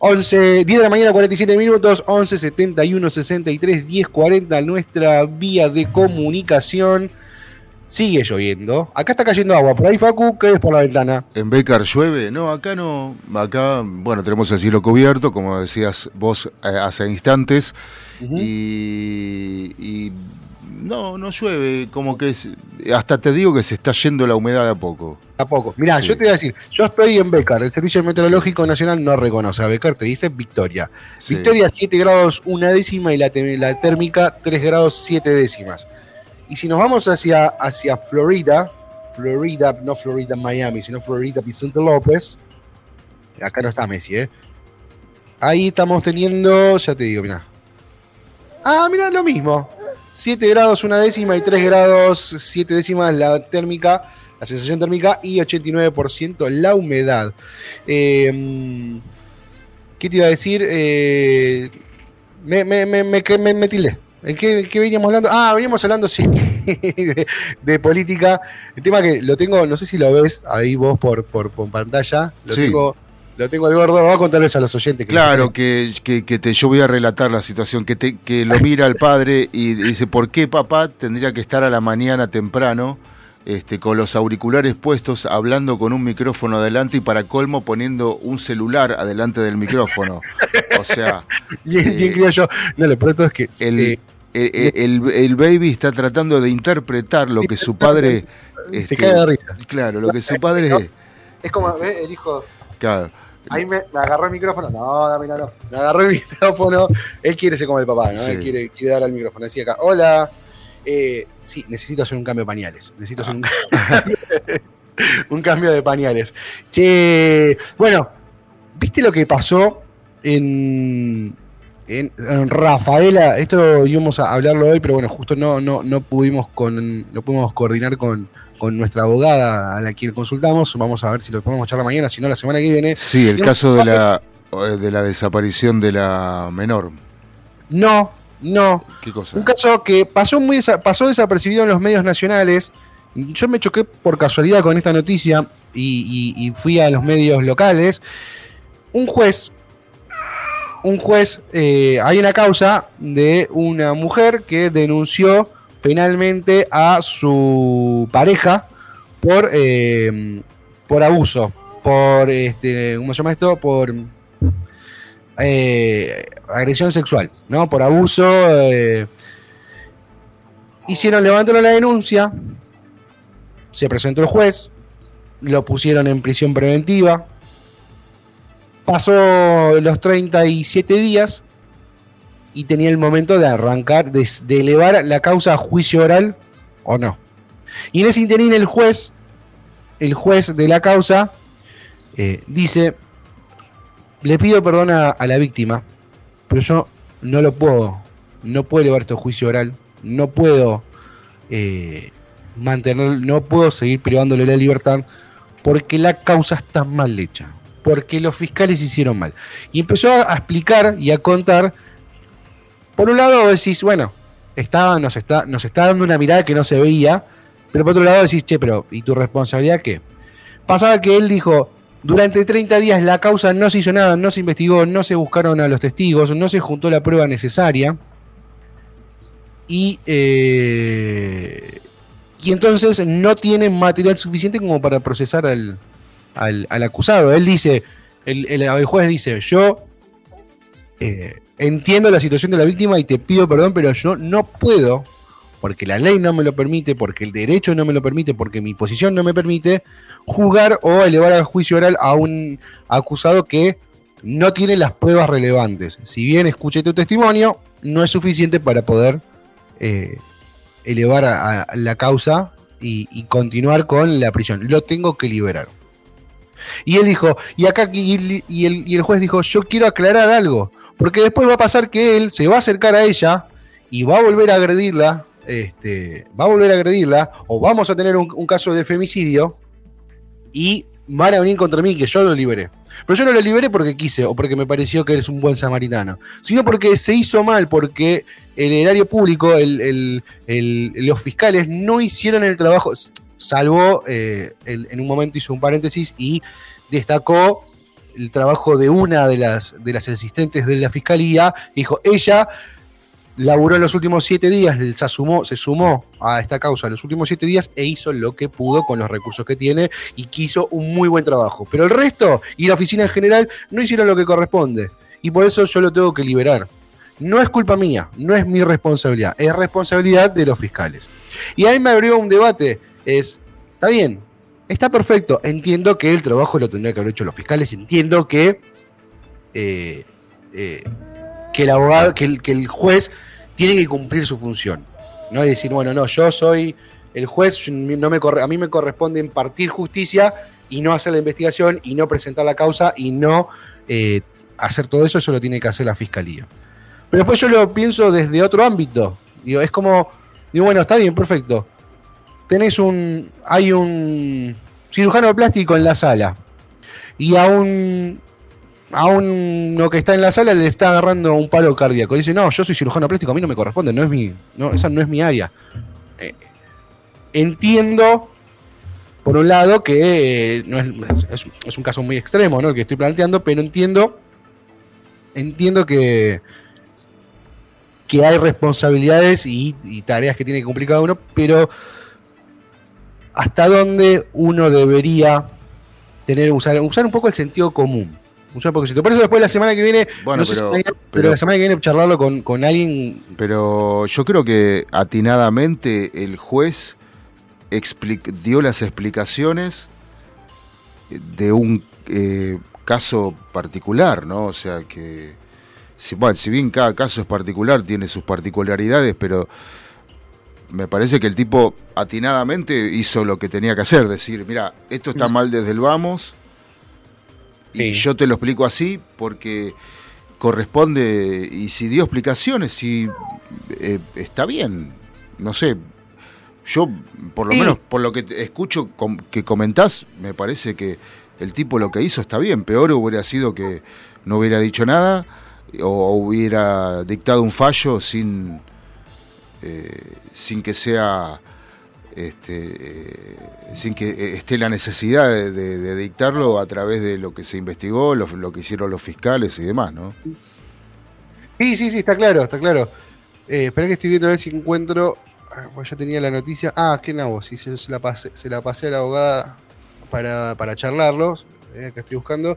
11, 10 de la mañana, 47 minutos, 11 71 63 10 40, nuestra vía de comunicación. Sigue lloviendo. Acá está cayendo agua. Por ahí, Facu, ¿qué ves por la ventana? ¿En Becar llueve? No, acá no. Acá, bueno, tenemos el cielo cubierto, como decías vos eh, hace instantes. y, y no, no llueve. Como que es- hasta te digo que se está yendo la humedad de a poco. A poco. Mirá, Sí. yo te voy a decir, yo estoy en Becar. El Servicio Meteorológico Nacional no reconoce a Becar, te dice Victoria. Sí. Victoria 7 grados una décima y la, la térmica 3 grados 7 décimas. Y si nos vamos hacia, hacia Florida, Florida, no Florida Miami, sino Florida Vicente López, acá no está Messi, ¿eh? Ahí estamos teniendo, ya te digo, mira. Ah, mira, lo mismo. 7 grados una décima y 3 grados 7 décimas la térmica, la sensación térmica y 89% la humedad. Eh, ¿Qué te iba a decir? Eh, me, me, me, me- me tildé. ¿En qué, qué veníamos hablando? Ah, veníamos hablando, sí, de, de política. El tema que lo tengo, no sé si lo ves ahí vos por, por, por pantalla. Lo Sí. tengo, lo tengo al gordo. Voy a contarles a los oyentes. que Claro, que, que, que te, yo voy a relatar la situación, que, te, que lo mira el padre y dice, ¿por qué papá tendría que estar a la mañana temprano este, con los auriculares puestos, hablando con un micrófono adelante y para colmo poniendo un celular adelante del micrófono? O sea, Bien, eh, bien criollo. No, lo pronto es que el, eh, el, el- el baby está tratando de interpretar lo que su padre... se este, cae de risa. Claro, lo que su padre... Es como ¿ves? el hijo. claro, Ahí me, me agarró el micrófono. No, dame no, no. Me agarró el micrófono. Él quiere ser como el papá, ¿no? Sí. Él quiere, quiere dar al micrófono. Decía acá, hola. Eh, sí, necesito hacer un cambio de pañales. Necesito hacer un, un cambio de pañales. Che, bueno, ¿viste lo que pasó en, en, en Rafaela? Esto íbamos a hablarlo hoy, pero bueno, justo no, no, no pudimos con, no pudimos coordinar con, con nuestra abogada a la quien consultamos. Vamos a ver si lo podemos charlar mañana, si no la semana que viene. sí, el caso de la, de la desaparición de la menor. No, no. ¿Qué cosa? Un caso que pasó muy desa- pasó desapercibido en los medios nacionales. Yo me choqué por casualidad con esta noticia y, y- y fui a los medios locales. Un juez, un juez, eh, hay una causa de una mujer que denunció penalmente a su pareja por, eh, por abuso, por, este, ¿cómo se llama esto? Por eh, agresión sexual, ¿no? Por abuso. eh, hicieron, levantaron la denuncia, se presentó el juez, lo pusieron en prisión preventiva, pasó los 37 días y tenía el momento de arrancar, de, elevar la causa a juicio oral o no. Y en ese interín el juez, el juez de la causa, eh, dice, le pido perdón a, la víctima, pero yo no lo puedo, no puedo elevar esto a juicio oral, no puedo eh, mantener, no puedo seguir privándole la libertad porque la causa está mal hecha, porque los fiscales hicieron mal. Y empezó a, explicar y a contar, por un lado decís, bueno, está, nos, está, nos está dando una mirada que no se veía Pero por otro lado decís, che, pero ¿y tu responsabilidad qué? Pasaba que él dijo, durante 30 días la causa no se hizo nada, no se investigó, no se buscaron a los testigos, no se juntó la prueba necesaria. Y, eh, y entonces no tienen material suficiente como para procesar al, al- al acusado. Él dice, el, el- juez dice, yo eh, entiendo la situación de la víctima y te pido perdón, pero yo no puedo, porque la ley no me lo permite, porque el derecho no me lo permite, porque mi posición no me permite, juzgar o elevar al juicio oral a un acusado que no tiene las pruebas relevantes. Si bien escuché tu testimonio, no es suficiente para poder eh, elevar a, la causa y, continuar con la prisión. Lo tengo que liberar. Y él dijo, y acá y el, y el juez dijo, yo quiero aclarar algo, porque después va a pasar que él se va a acercar a ella y va a volver a agredirla, este, va a volver a agredirla, o vamos a tener un, caso de femicidio y van a venir contra mí que yo lo liberé. Pero yo no lo liberé porque quise o porque me pareció que eres un buen samaritano, sino porque se hizo mal, porque el erario público, los fiscales no hicieron el trabajo, salvo eh, en un momento hizo un paréntesis y destacó el trabajo de una de las, de las asistentes de la fiscalía. Dijo, ella laburó en los últimos siete días, se sumó, se sumó a esta causa en los últimos siete días e hizo lo que pudo con los recursos que tiene y que hizo un muy buen trabajo. Pero el resto y la oficina en general no hicieron lo que corresponde y por eso yo lo tengo que liberar. No es culpa mía, no es mi responsabilidad, es responsabilidad de los fiscales. Y ahí me abrió un debate, es, está bien, está perfecto, entiendo que el trabajo lo tendría que haber hecho los fiscales, entiendo que, eh, eh, que el abogado, que el, que el juez tiene que cumplir su función. No es decir, bueno, no, yo soy el juez, no me corre- a mí me corresponde impartir justicia y no hacer la investigación y no presentar la causa y no eh, hacer todo eso, eso lo tiene que hacer la fiscalía. Pero después yo lo pienso desde otro ámbito. Digo, es como, digo, bueno, está bien, perfecto. Tenés un, hay un cirujano plástico en la sala y a un, a uno que está en la sala le está agarrando un palo cardíaco. Dice, no, yo soy cirujano plástico, a mí no me corresponde, no es mi, no, esa no es mi área. Eh, entiendo, por un lado, que eh, no es, es- un caso muy extremo, ¿no? El que estoy planteando, pero entiendo, entiendo que que hay responsabilidades y, y tareas que tiene que cumplir cada uno, pero hasta dónde uno debería tener usar, usar un poco el sentido común. Usar sentido. Por eso después la semana que viene, Bueno, no sé pero- si mañana, pero, pero- la semana que viene charlarlo con, con alguien. Pero yo creo que atinadamente el juez dio las explicaciones de un eh, caso particular, ¿no? O sea que, si, bueno, si bien cada caso es particular, tiene sus particularidades, pero me parece que el tipo atinadamente hizo lo que tenía que hacer, decir, mira, esto está mal desde el vamos, y yo te lo explico así porque corresponde, y si dio explicaciones, si eh, está bien, no sé, yo por lo Sí. menos por lo que escucho com- que comentás, me parece que el tipo lo que hizo está bien, peor hubiera sido que no hubiera dicho nada o hubiera dictado un fallo sin, eh, sin que sea este, eh, sin que eh, esté la necesidad de, dictarlo a través de lo que se investigó, lo, que hicieron los fiscales y demás, ¿no? Sí, sí, sí, está claro, está claro. Eh, espera que estoy viendo a ver si encuentro. ah, pues ya tenía la noticia. Ah, qué nabo, sí, se, se la pasé, se la pasé a la abogada para, para charlarlos. Eh, acá estoy buscando.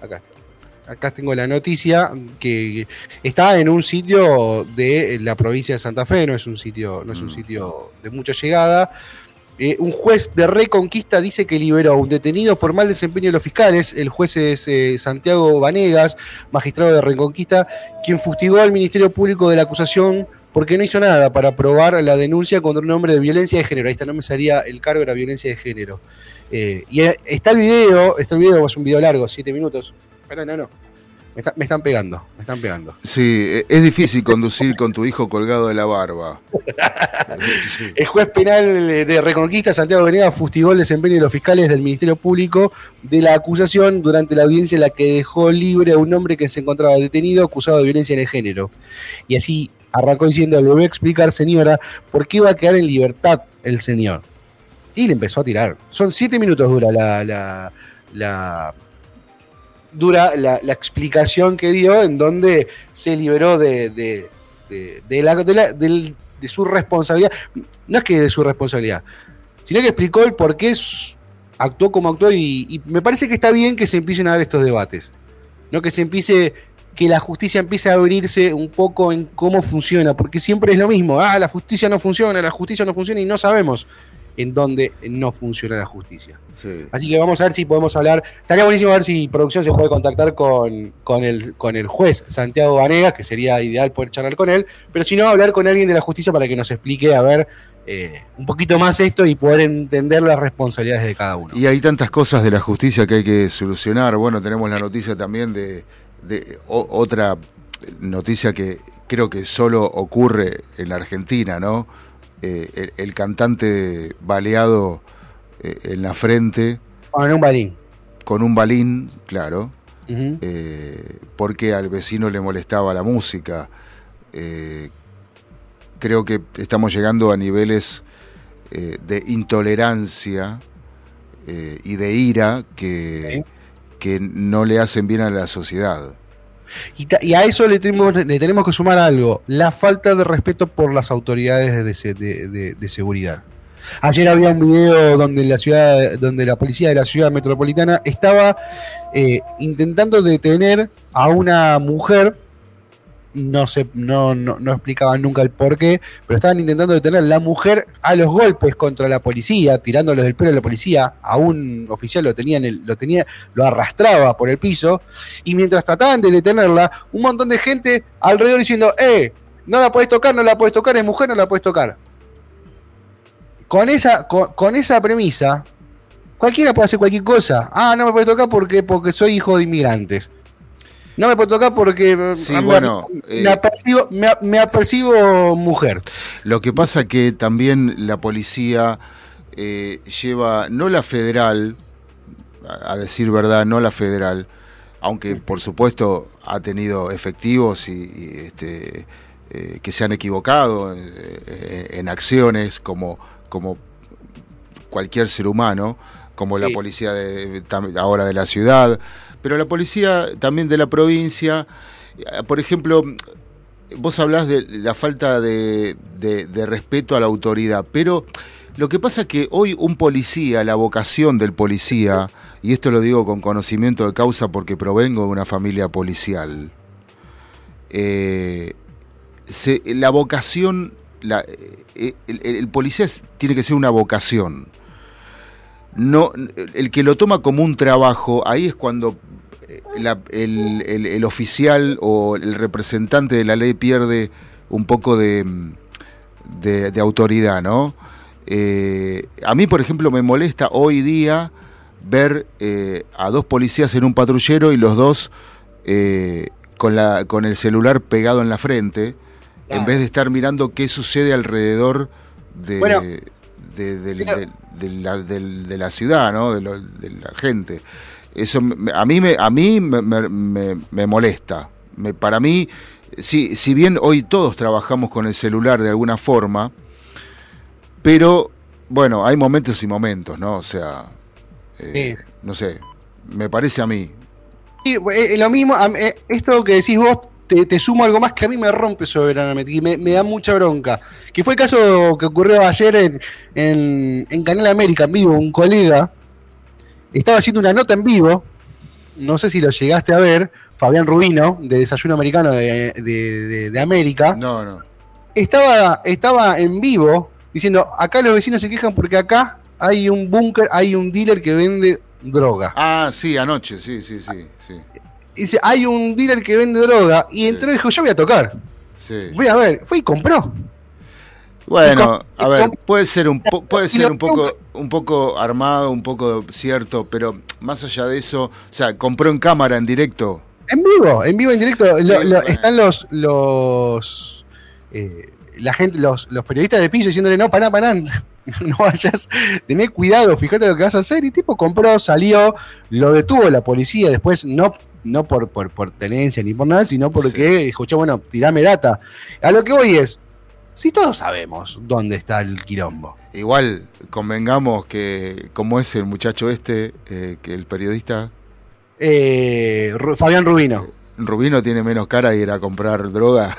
Acá está. Acá tengo la noticia que está en un sitio de la provincia de Santa Fe, no es un sitio, no es un Mm. sitio de mucha llegada. Eh, un juez de Reconquista dice que liberó a un detenido por mal desempeño de los fiscales. El juez es eh, Santiago Vanegas, magistrado de Reconquista, quien fustigó al Ministerio Público de la acusación porque no hizo nada para probar la denuncia contra un hombre de violencia de género. Ahí está, no me salía el cargo de la violencia de género. Eh, y está el video, está el video, es un video largo, siete minutos. Pero no, no. Me, está- me están pegando, me están pegando. Sí, eh, es difícil conducir con tu hijo colgado de la barba. El juez penal de Reconquista, Santiago Venegas, fustigó el desempeño de los fiscales del Ministerio Público de la acusación durante la audiencia en la que dejó libre a un hombre que se encontraba detenido acusado de violencia en el género. Y así arrancó diciendo, le voy a explicar, señora, por qué va a quedar en libertad el señor. Y le empezó a tirar. Son siete minutos dura la, la, la- dura la, la explicación que dio en donde se liberó de, de, de- de su responsabilidad. No es que de su responsabilidad, sino que explicó el por qué actuó como actuó y, y me parece que está bien que se empiecen a dar estos debates. No que se empiece, que la justicia empiece a abrirse un poco en cómo funciona, porque siempre es lo mismo. Ah, la justicia no funciona, la justicia no funciona y no sabemos en dónde no funciona la justicia. Sí. Así que vamos a ver si podemos hablar. Estaría buenísimo ver si producción se puede contactar con, con, el, con el juez Santiago Vanegas, que sería ideal poder charlar con él, pero si no, hablar con alguien de la justicia para que nos explique, a ver, eh, un poquito más esto y poder entender las responsabilidades de cada uno. Y hay tantas cosas de la justicia que hay que solucionar. Bueno, tenemos la noticia también de, de o- otra noticia que creo que solo ocurre en la Argentina, ¿no? Eh, el, el cantante baleado eh, en la frente Con un balín. con un balín, claro, eh, porque al vecino le molestaba la música. Eh, creo que estamos llegando a niveles de intolerancia y de ira que, que no le hacen bien a la sociedad. Y, a eso le tenemos, le tenemos que sumar algo, la falta de respeto por las autoridades de- de- de seguridad. Ayer había un video donde la ciudad, donde la policía de la ciudad metropolitana estaba eh, intentando detener a una mujer. No sé, no, no, no explicaban nunca el por qué, pero estaban intentando detener a la mujer a los golpes contra la policía, tirándoles del pelo a la policía. A un oficial lo tenía, en el- lo tenía, lo arrastraba por el piso y mientras trataban de detenerla, un montón de gente alrededor diciendo, eh, no la puedes tocar, no la puedes tocar, es mujer, no la puedes tocar. Con esa, con, con esa premisa, cualquiera puede hacer cualquier cosa. Ah, no me puedes tocar porque, porque soy hijo de inmigrantes. No me puedo tocar porque eh, Sí, me, bueno, me eh, apercibo, me, apercibo mujer. Lo que pasa que también la policía eh, lleva, no la federal, a a decir verdad, no la federal, aunque por supuesto ha tenido efectivos y, y, este, eh, que se han equivocado en, en- en acciones como, como cualquier ser humano, como la policía de, ahora de la ciudad, pero la policía también de la provincia, por ejemplo, vos hablás de la falta de, de- de respeto a la autoridad, pero lo que pasa es que hoy un policía, la vocación del policía, y esto lo digo con conocimiento de causa porque provengo de una familia policial, eh, se- la vocación, la- eh, el, el- el policía tiene que ser una vocación. No, el que lo toma como un trabajo, ahí es cuando eh, la- el, el- el oficial o el representante de la ley pierde un poco de, mm, de- de autoridad, ¿no? Eh, a mí, por ejemplo, me molesta hoy día ver eh, a dos policías en un patrullero y los dos eh, con, la, con el celular pegado en la frente, en vez de estar mirando qué sucede alrededor de, Bueno, de la, de la ciudad, ¿no? de, lo- de la gente. Eso a mí me, a mí me, me- me- molesta. Me- para mí, si, si bien hoy todos trabajamos con el celular de alguna forma, pero bueno, hay momentos y momentos, ¿no? O sea, eh, Sí. no sé, me parece a mí. Sí, eh, lo mismo, eh, esto que decís vos, te, te sumo algo más que a mí me rompe soberanamente y me, me da mucha bronca. Que fue el caso que ocurrió ayer en, en, en Canal América en vivo. Un colega estaba haciendo una nota en vivo, no sé si lo llegaste a ver, Fabián Rubino, de Desayuno Americano de, de- de- de América, No, no. estaba, estaba en vivo diciendo, acá los vecinos se quejan porque acá hay un búnker, hay un dealer que vende droga. Ah, sí, anoche, sí, sí, sí, sí. Y dice, hay un dealer que vende droga. Y entró y dijo, yo voy a tocar. sí. Voy a ver. Fue y compró. Bueno, a ver, puede ser un po- puede ser un poco un poco armado, un poco cierto, pero más allá de eso, o sea, compró en cámara en directo. En vivo, en vivo, en directo. Lo- lo-. Están los los eh, la gente, los, los periodistas de piso diciéndole, no, pará, pará, no vayas, tené cuidado, fíjate lo que vas a hacer. Y tipo compró, salió, lo detuvo la policía después, no, no por, por, por tenencia ni por nada, sino porque dijo, che, bueno, tirame data. A lo que voy es, Si todos sabemos dónde está el quilombo. Igual, convengamos que, como es el muchacho este, eh, que el periodista Eh, Fabián Rubino. Rubino tiene menos cara de ir a comprar droga.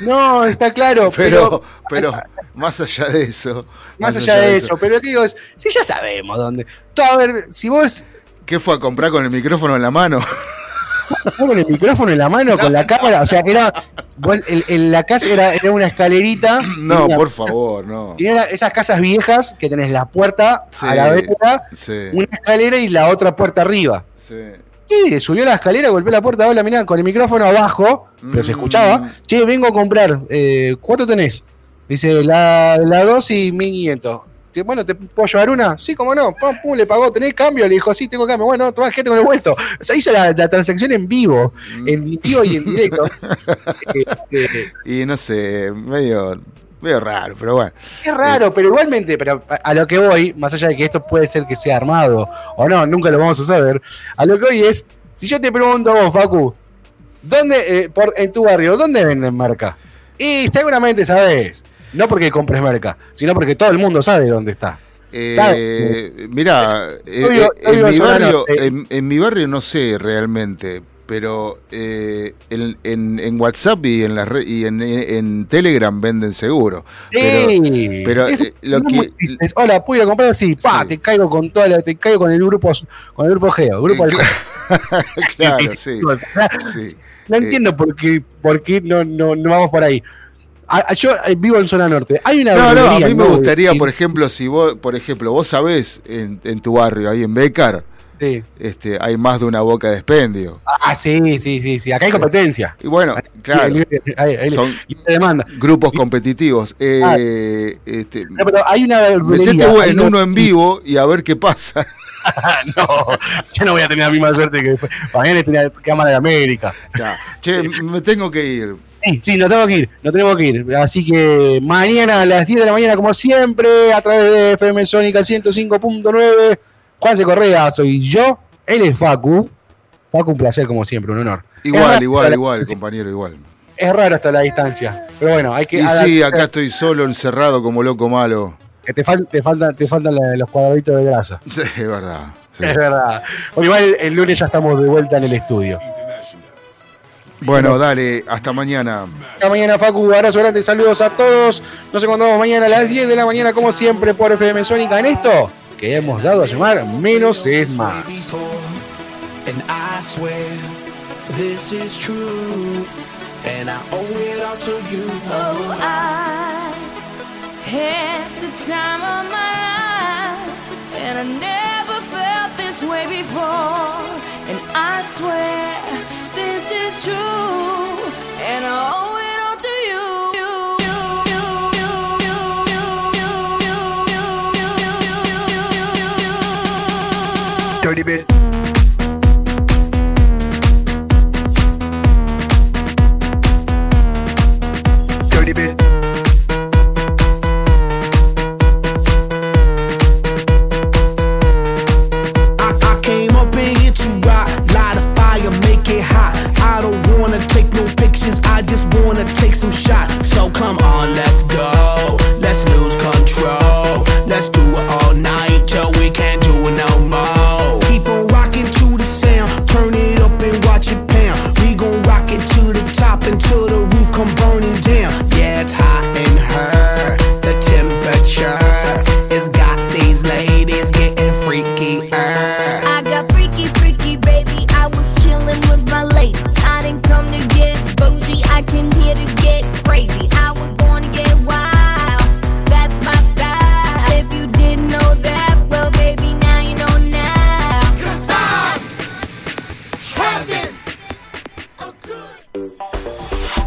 No, está claro, Pero, pero, pero más allá de eso. más allá de eso, pero lo que digo es, si ya sabemos dónde. A ver, si vos ¿Qué fue a comprar con el micrófono en la mano? Con el micrófono en la mano, con la cámara, o sea, era, el- el- la casa era, era una escalerita. No, por favor, no. esas casas viejas que tenés la puerta Sí, a la vereda, sí, una escalera y la otra puerta arriba. sí. Y subió la escalera, golpeó la puerta, hola, mirá, con el micrófono abajo, pero se Mm. escuchaba. Che, vengo a comprar, eh, ¿cuánto tenés? Dice, la, la 2 y 1500. Bueno, ¿te puedo llevar una? Sí, cómo no. Pum, pum, le pagó, ¿tenés cambio? Le dijo, sí, tengo cambio. Bueno, toma, gente con el vuelto. O sea, hizo la, la transacción en vivo, Mm. en vivo y en directo. Eh, eh, Y no sé, medio, medio raro, pero bueno. Es raro, pero igualmente, pero a, lo que voy, más allá de que esto puede ser que sea armado o no, nunca lo vamos a saber, a lo que voy es, si yo te pregunto a vos, Facu, ¿dónde, eh, por, en tu barrio, ¿dónde venden marca? Y seguramente sabes, no porque compres marca, sino porque todo el mundo sabe dónde está. Eh, mira, eh, eh, en, mi barrio, norte. en, en mi barrio no sé realmente, pero eh, en, WhatsApp y en la red y en, Telegram venden seguro. Pero, Sí. pero, Es- eh, lo no que- tristes. Hola, pude ir a comprar así, pa, Sí. te caigo con toda la, te caigo con el grupo, con el grupo Geo, grupo Eh, claro, sí, sí. No Eh, entiendo por qué, por qué no, no, no vamos por ahí. A- a- yo eh, vivo en zona norte. Hay una No, no, a mí me gustaría, por ejemplo, si vos, por ejemplo, vos sabés en, en tu barrio, ahí en Becar, Sí. este, hay más de una boca de expendio. Ah, sí, sí, sí, sí. Acá hay competencia. Y bueno, claro, Hay- hay- hay- son y demanda. grupos competitivos. Eh, este, No, pero hay una verdulería. metete en uno en vivo y a ver qué pasa. no, yo no voy a tener la misma suerte que después. Mañana tenía Cámara de América. Ya. Che, me tengo que ir. Sí, sí, nos tengo que ir, nos tenemos que ir. Así que mañana a las 10 de la mañana, como siempre, a través de FM Sónica 105.9. Juan C. Correa, soy yo. Él es Facu. Facu, un placer, como siempre, un honor. Igual, igual, igual, compañero, igual. Es raro hasta la distancia. Pero bueno, hay que. Y sí, acá estoy solo, encerrado como loco malo. que te, fal- te faltan, te faltan los cuadraditos de grasa. Sí, es verdad. sí. Es verdad. Bueno, igual el lunes ya estamos de vuelta en el estudio. Bueno, dale, hasta mañana. Hasta mañana, Facu. Abrazo grande, saludos a todos. Nos encontramos mañana a las 10 de la mañana, como siempre, por FM Sónica en esto que hemos dado a llamar Menos es Más. before, and I swear this is true, and I all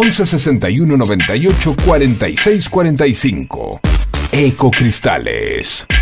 11 61 98 46 45. Ecocristales.